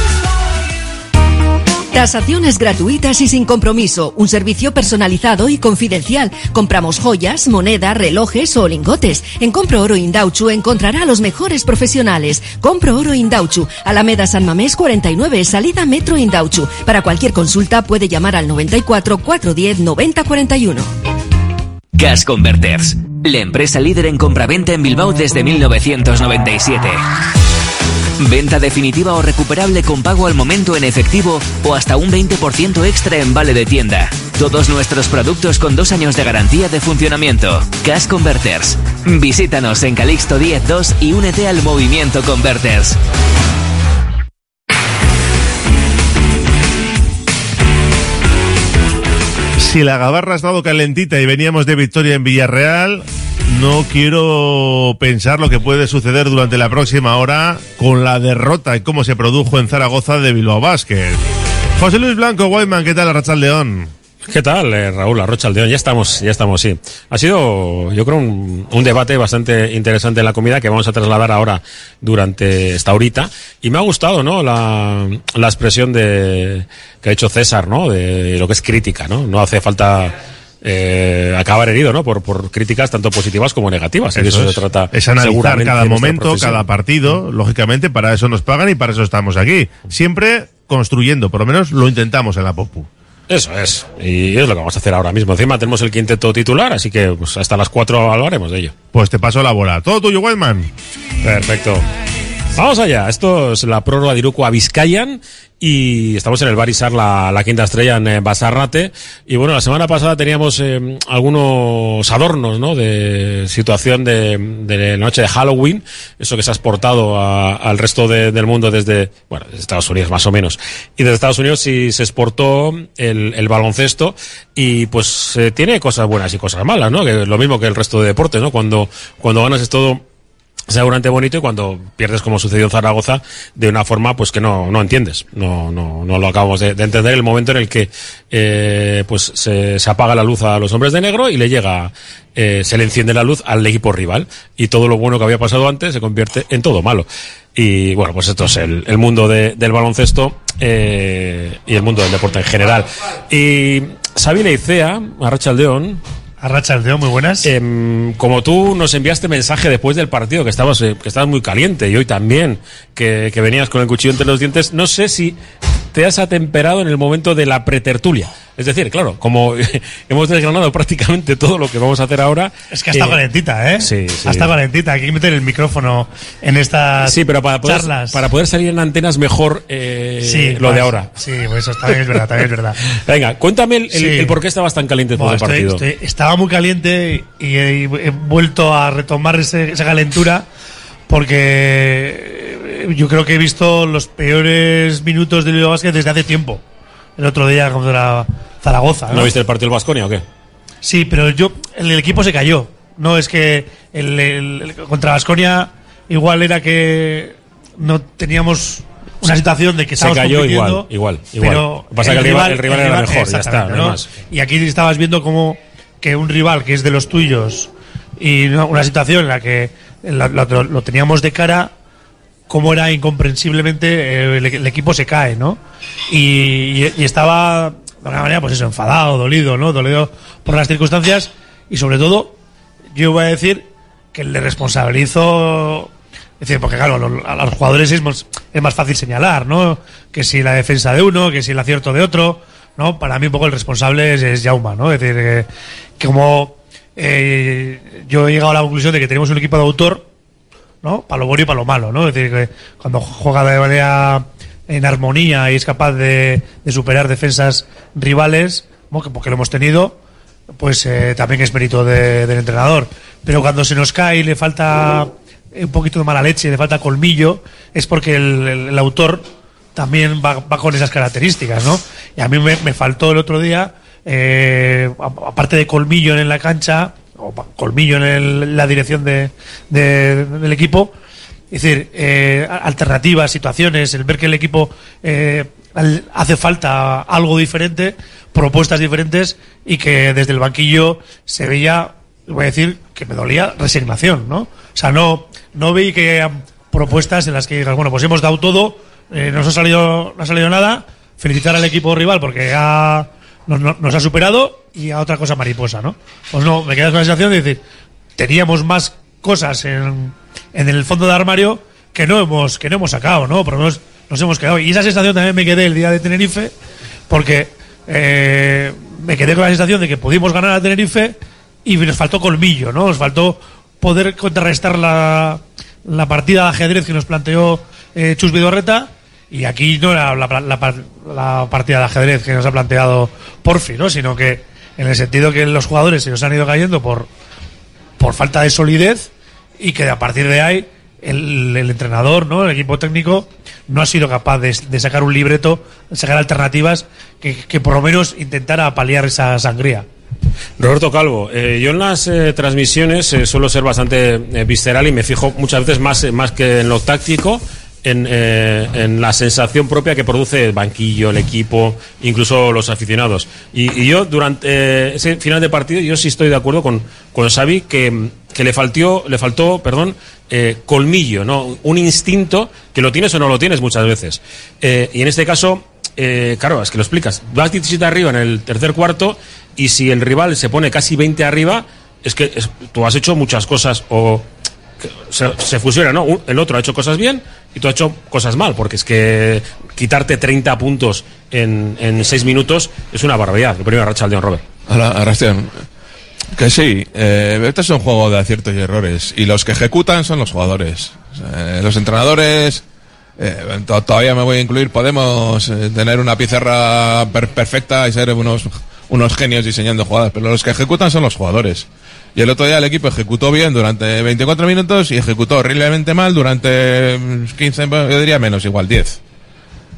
Tasaciones gratuitas y sin compromiso. Un servicio personalizado y confidencial. Compramos joyas, moneda, relojes o lingotes. En Compro Oro Indauchu encontrará a los mejores profesionales. Compro Oro Indauchu. Alameda San Mamés 49, salida Metro Indauchu. Para cualquier consulta puede llamar al 94 410 90 41. Gas Converters, la empresa líder en compraventa en Bilbao desde 1997. Venta definitiva o recuperable con pago al momento en efectivo o hasta un 20% extra en vale de tienda. Todos nuestros productos con dos años de garantía de funcionamiento. Gas Converters. Visítanos en Calixto 102 y únete al movimiento Converters. Si la gabarra ha estado calentita y veníamos de victoria en Villarreal, no quiero pensar lo que puede suceder durante la próxima hora con la derrota y cómo se produjo en Zaragoza de Bilbao Basket. José Luis Blanco, Guayman, ¿qué tal, Rachel León? ¿Qué tal, eh, Raúl Arrocha Aldeón? Ya estamos, ya estamos, sí. Ha sido, yo creo, un, un, debate bastante interesante en la comida que vamos a trasladar ahora durante esta horita. Y me ha gustado, ¿no? La, la expresión de, que ha hecho César, ¿no? De lo que es crítica, ¿no? No hace falta eh, acabar herido, ¿no? Por, por críticas tanto positivas como negativas. Eso, eso es, se trata. Es analizar cada momento, cada partido. Lógicamente, para eso nos pagan y para eso estamos aquí. Siempre construyendo, por lo menos lo intentamos en la Popu. Eso es, y es lo que vamos a hacer ahora mismo. Encima tenemos el quinteto titular, así que pues, hasta las 4 hablaremos de ello. Pues te paso la bola. Todo tuyo, Wildman. Perfecto. Vamos allá, esto es la prórroga de Iruko a Vizcayan y estamos en el Barisar, la, quinta estrella en eh, Basarrate. Y bueno, la semana pasada teníamos eh, algunos adornos, ¿no? De situación de, de, la noche de Halloween, eso que se ha exportado a, al resto de, del mundo desde, bueno, desde Estados Unidos más o menos. Y desde Estados Unidos sí se exportó el, baloncesto y pues eh, tiene cosas buenas y cosas malas, ¿no? Que lo mismo que el resto de deportes, ¿no? Cuando, cuando ganas es todo seguramente bonito y cuando pierdes como sucedió en Zaragoza de una forma pues que no, no entiendes. No, no, no lo acabamos de, de entender. El momento en el que eh, pues se, apaga la luz a los hombres de negro y le llega eh, se le enciende la luz al equipo rival. Y todo lo bueno que había pasado antes se convierte en todo malo. Y bueno pues esto es el, mundo de, del baloncesto eh, y el mundo del deporte en general. Y Sabine Icea Arracha León Arracha Aldeón, muy buenas. Eh, como tú nos enviaste mensaje después del partido, que estabas, eh, que estabas muy caliente, y hoy también, que, venías con el cuchillo entre los dientes, no sé si te has atemperado en el momento de la pretertulia. Es decir, claro, como hemos desgranado prácticamente todo lo que vamos a hacer ahora. Es que está eh, calentita, ¿eh? Sí, sí. Está calentita. Hay que meter el micrófono en estas sí, pero para poder, charlas. Para poder salir en antenas mejor eh, sí, lo pues, de ahora. Sí, pues eso también es verdad, también es verdad. Venga, cuéntame el, el, el, por qué estabas tan caliente bueno, del partido. Estoy, estoy, estaba muy caliente y he, he vuelto a retomar ese, esa calentura porque yo creo que he visto los peores minutos del Bilbao Basket desde hace tiempo. El otro día contra Zaragoza. ¿no? ¿No viste el partido del Vasconia o qué? Sí, pero yo el, el, equipo se cayó. No es que el, el contra Vasconia igual era que no teníamos una situación de que se cayó igual, igual, igual. Pero pasa que el rival, el rival, era mejor, ya está, ¿no? más. Y aquí estabas viendo como que un rival que es de los tuyos y una situación en la que lo, lo, lo teníamos de cara cómo era incomprensiblemente eh, el, equipo se cae, ¿no? Y, estaba de alguna manera, pues eso, enfadado, dolido, ¿no? Dolido por las circunstancias y sobre todo, yo voy a decir que le responsabilizo, es decir, porque claro, a los jugadores es más, es más fácil señalar, ¿no? Que si la defensa de uno, que si el acierto de otro, ¿no? Para mí un poco el responsable es, es Jauma, ¿no? Es decir, que, que como eh, yo he llegado a la conclusión de que tenemos un equipo de autor, ¿no? Para lo bueno y para lo malo, ¿no? Es decir, que cuando juega de manera en armonía y es capaz de, de superar defensas rivales, porque lo hemos tenido, pues eh, también es mérito de, del entrenador. Pero cuando se nos cae y le falta un poquito de mala leche, le falta colmillo, es porque el, autor también va, va, con esas características, ¿no? Y a mí me, me faltó el otro día, eh, aparte de colmillo en la cancha, o colmillo en el, la dirección de, de, del equipo, es decir, eh, alternativas, situaciones, el ver que el equipo eh, hace falta algo diferente, propuestas diferentes y que desde el banquillo se veía, voy a decir, que me dolía resignación, ¿no? O sea, no, no vi que propuestas en las que digas, bueno, pues hemos dado todo, eh, no nos ha salido, no ha salido nada, felicitar al equipo rival porque ha, nos, ha superado y a otra cosa mariposa, ¿no? Pues no, me queda con la sensación de decir, teníamos más cosas en, en el fondo de armario que no hemos, que no hemos sacado, ¿no? Por lo menos nos hemos quedado. Y esa sensación también me quedé el día de Tenerife, porque eh, me quedé con la sensación de que pudimos ganar a Tenerife y nos faltó colmillo, ¿no? Nos faltó poder contrarrestar la, la partida de ajedrez que nos planteó eh, Chus Vidorreta. Y aquí no era la, la, la, partida de ajedrez que nos ha planteado Porfi, ¿no? Sino que en el sentido que los jugadores se nos han ido cayendo por, por falta de solidez y que a partir de ahí el, el, entrenador, ¿no? el equipo técnico, no ha sido capaz de, sacar un libreto, sacar alternativas que, por lo menos intentara paliar esa sangría. Roberto Calvo, eh, yo en las eh, transmisiones eh, suelo ser bastante visceral y me fijo muchas veces más, más que en lo táctico en, eh, en la sensación propia que produce el banquillo, el equipo, incluso los aficionados. Y, y yo, durante eh, ese final de partido, yo sí estoy de acuerdo con, con Xavi que, que le, faltó, le faltó perdón, eh, colmillo, ¿no? un instinto que lo tienes o no lo tienes muchas veces. Eh, y en este caso, eh, claro, es que lo explicas. Vas 17 arriba en el tercer cuarto y si el rival se pone casi 20 arriba, es que es- tú has hecho muchas cosas o se, se fusiona, ¿no? El otro ha hecho cosas bien y tú has hecho cosas mal, porque es que quitarte 30 puntos en, en 6 minutos es una barbaridad. Lo primero, Rachaldeón, Robert. Hola, Arrastian. Que sí, eh, este es un juego de aciertos y errores. Y los que ejecutan son los jugadores. Eh, los entrenadores, eh, to- todavía me voy a incluir, podemos eh, tener una pizarra per- perfecta y ser unos, unos genios diseñando jugadas, pero los que ejecutan son los jugadores. Y el otro día el equipo ejecutó bien durante 24 minutos y ejecutó horriblemente mal durante mm, 15, yo diría menos, igual 10.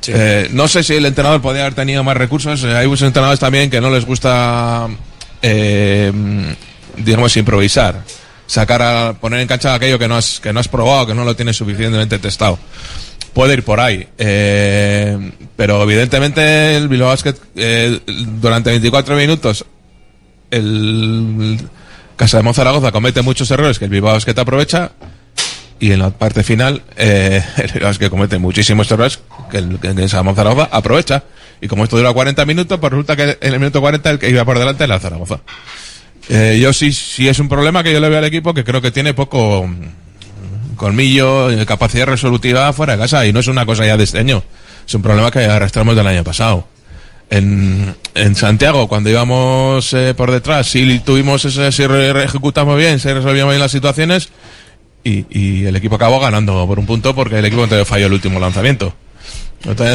Eh, no sé si el entrenador podría haber tenido más recursos. Eh, hay muchos entrenadores también que no les gusta, eh, digamos, improvisar. Sacar a poner en cancha aquello que no has, que no has probado, que no lo tienes suficientemente testado. Puede ir por ahí. Eh, pero evidentemente el Bilbao Basket, eh, durante 24 minutos, el Casa de Zaragoza comete muchos errores que el Bilbao Basket aprovecha y en la parte final eh, el Bilbao comete muchísimos errores que el, que el Zaragoza aprovecha. Y como esto dura 40 minutos pues resulta que en el minuto 40 el que iba por delante era Zaragoza. Eh, yo sí sí es un problema que yo le veo al equipo que creo que tiene poco mm, colmillo eh, capacidad resolutiva fuera de casa y no es una cosa ya de este año. Es un problema que arrastramos del año pasado en, en Santiago, cuando íbamos eh, por detrás, sí tuvimos ese, re- ejecutamos bien, se resolvían bien las situaciones y, y el equipo acabó ganando por un punto porque el equipo falló el último lanzamiento. Entonces,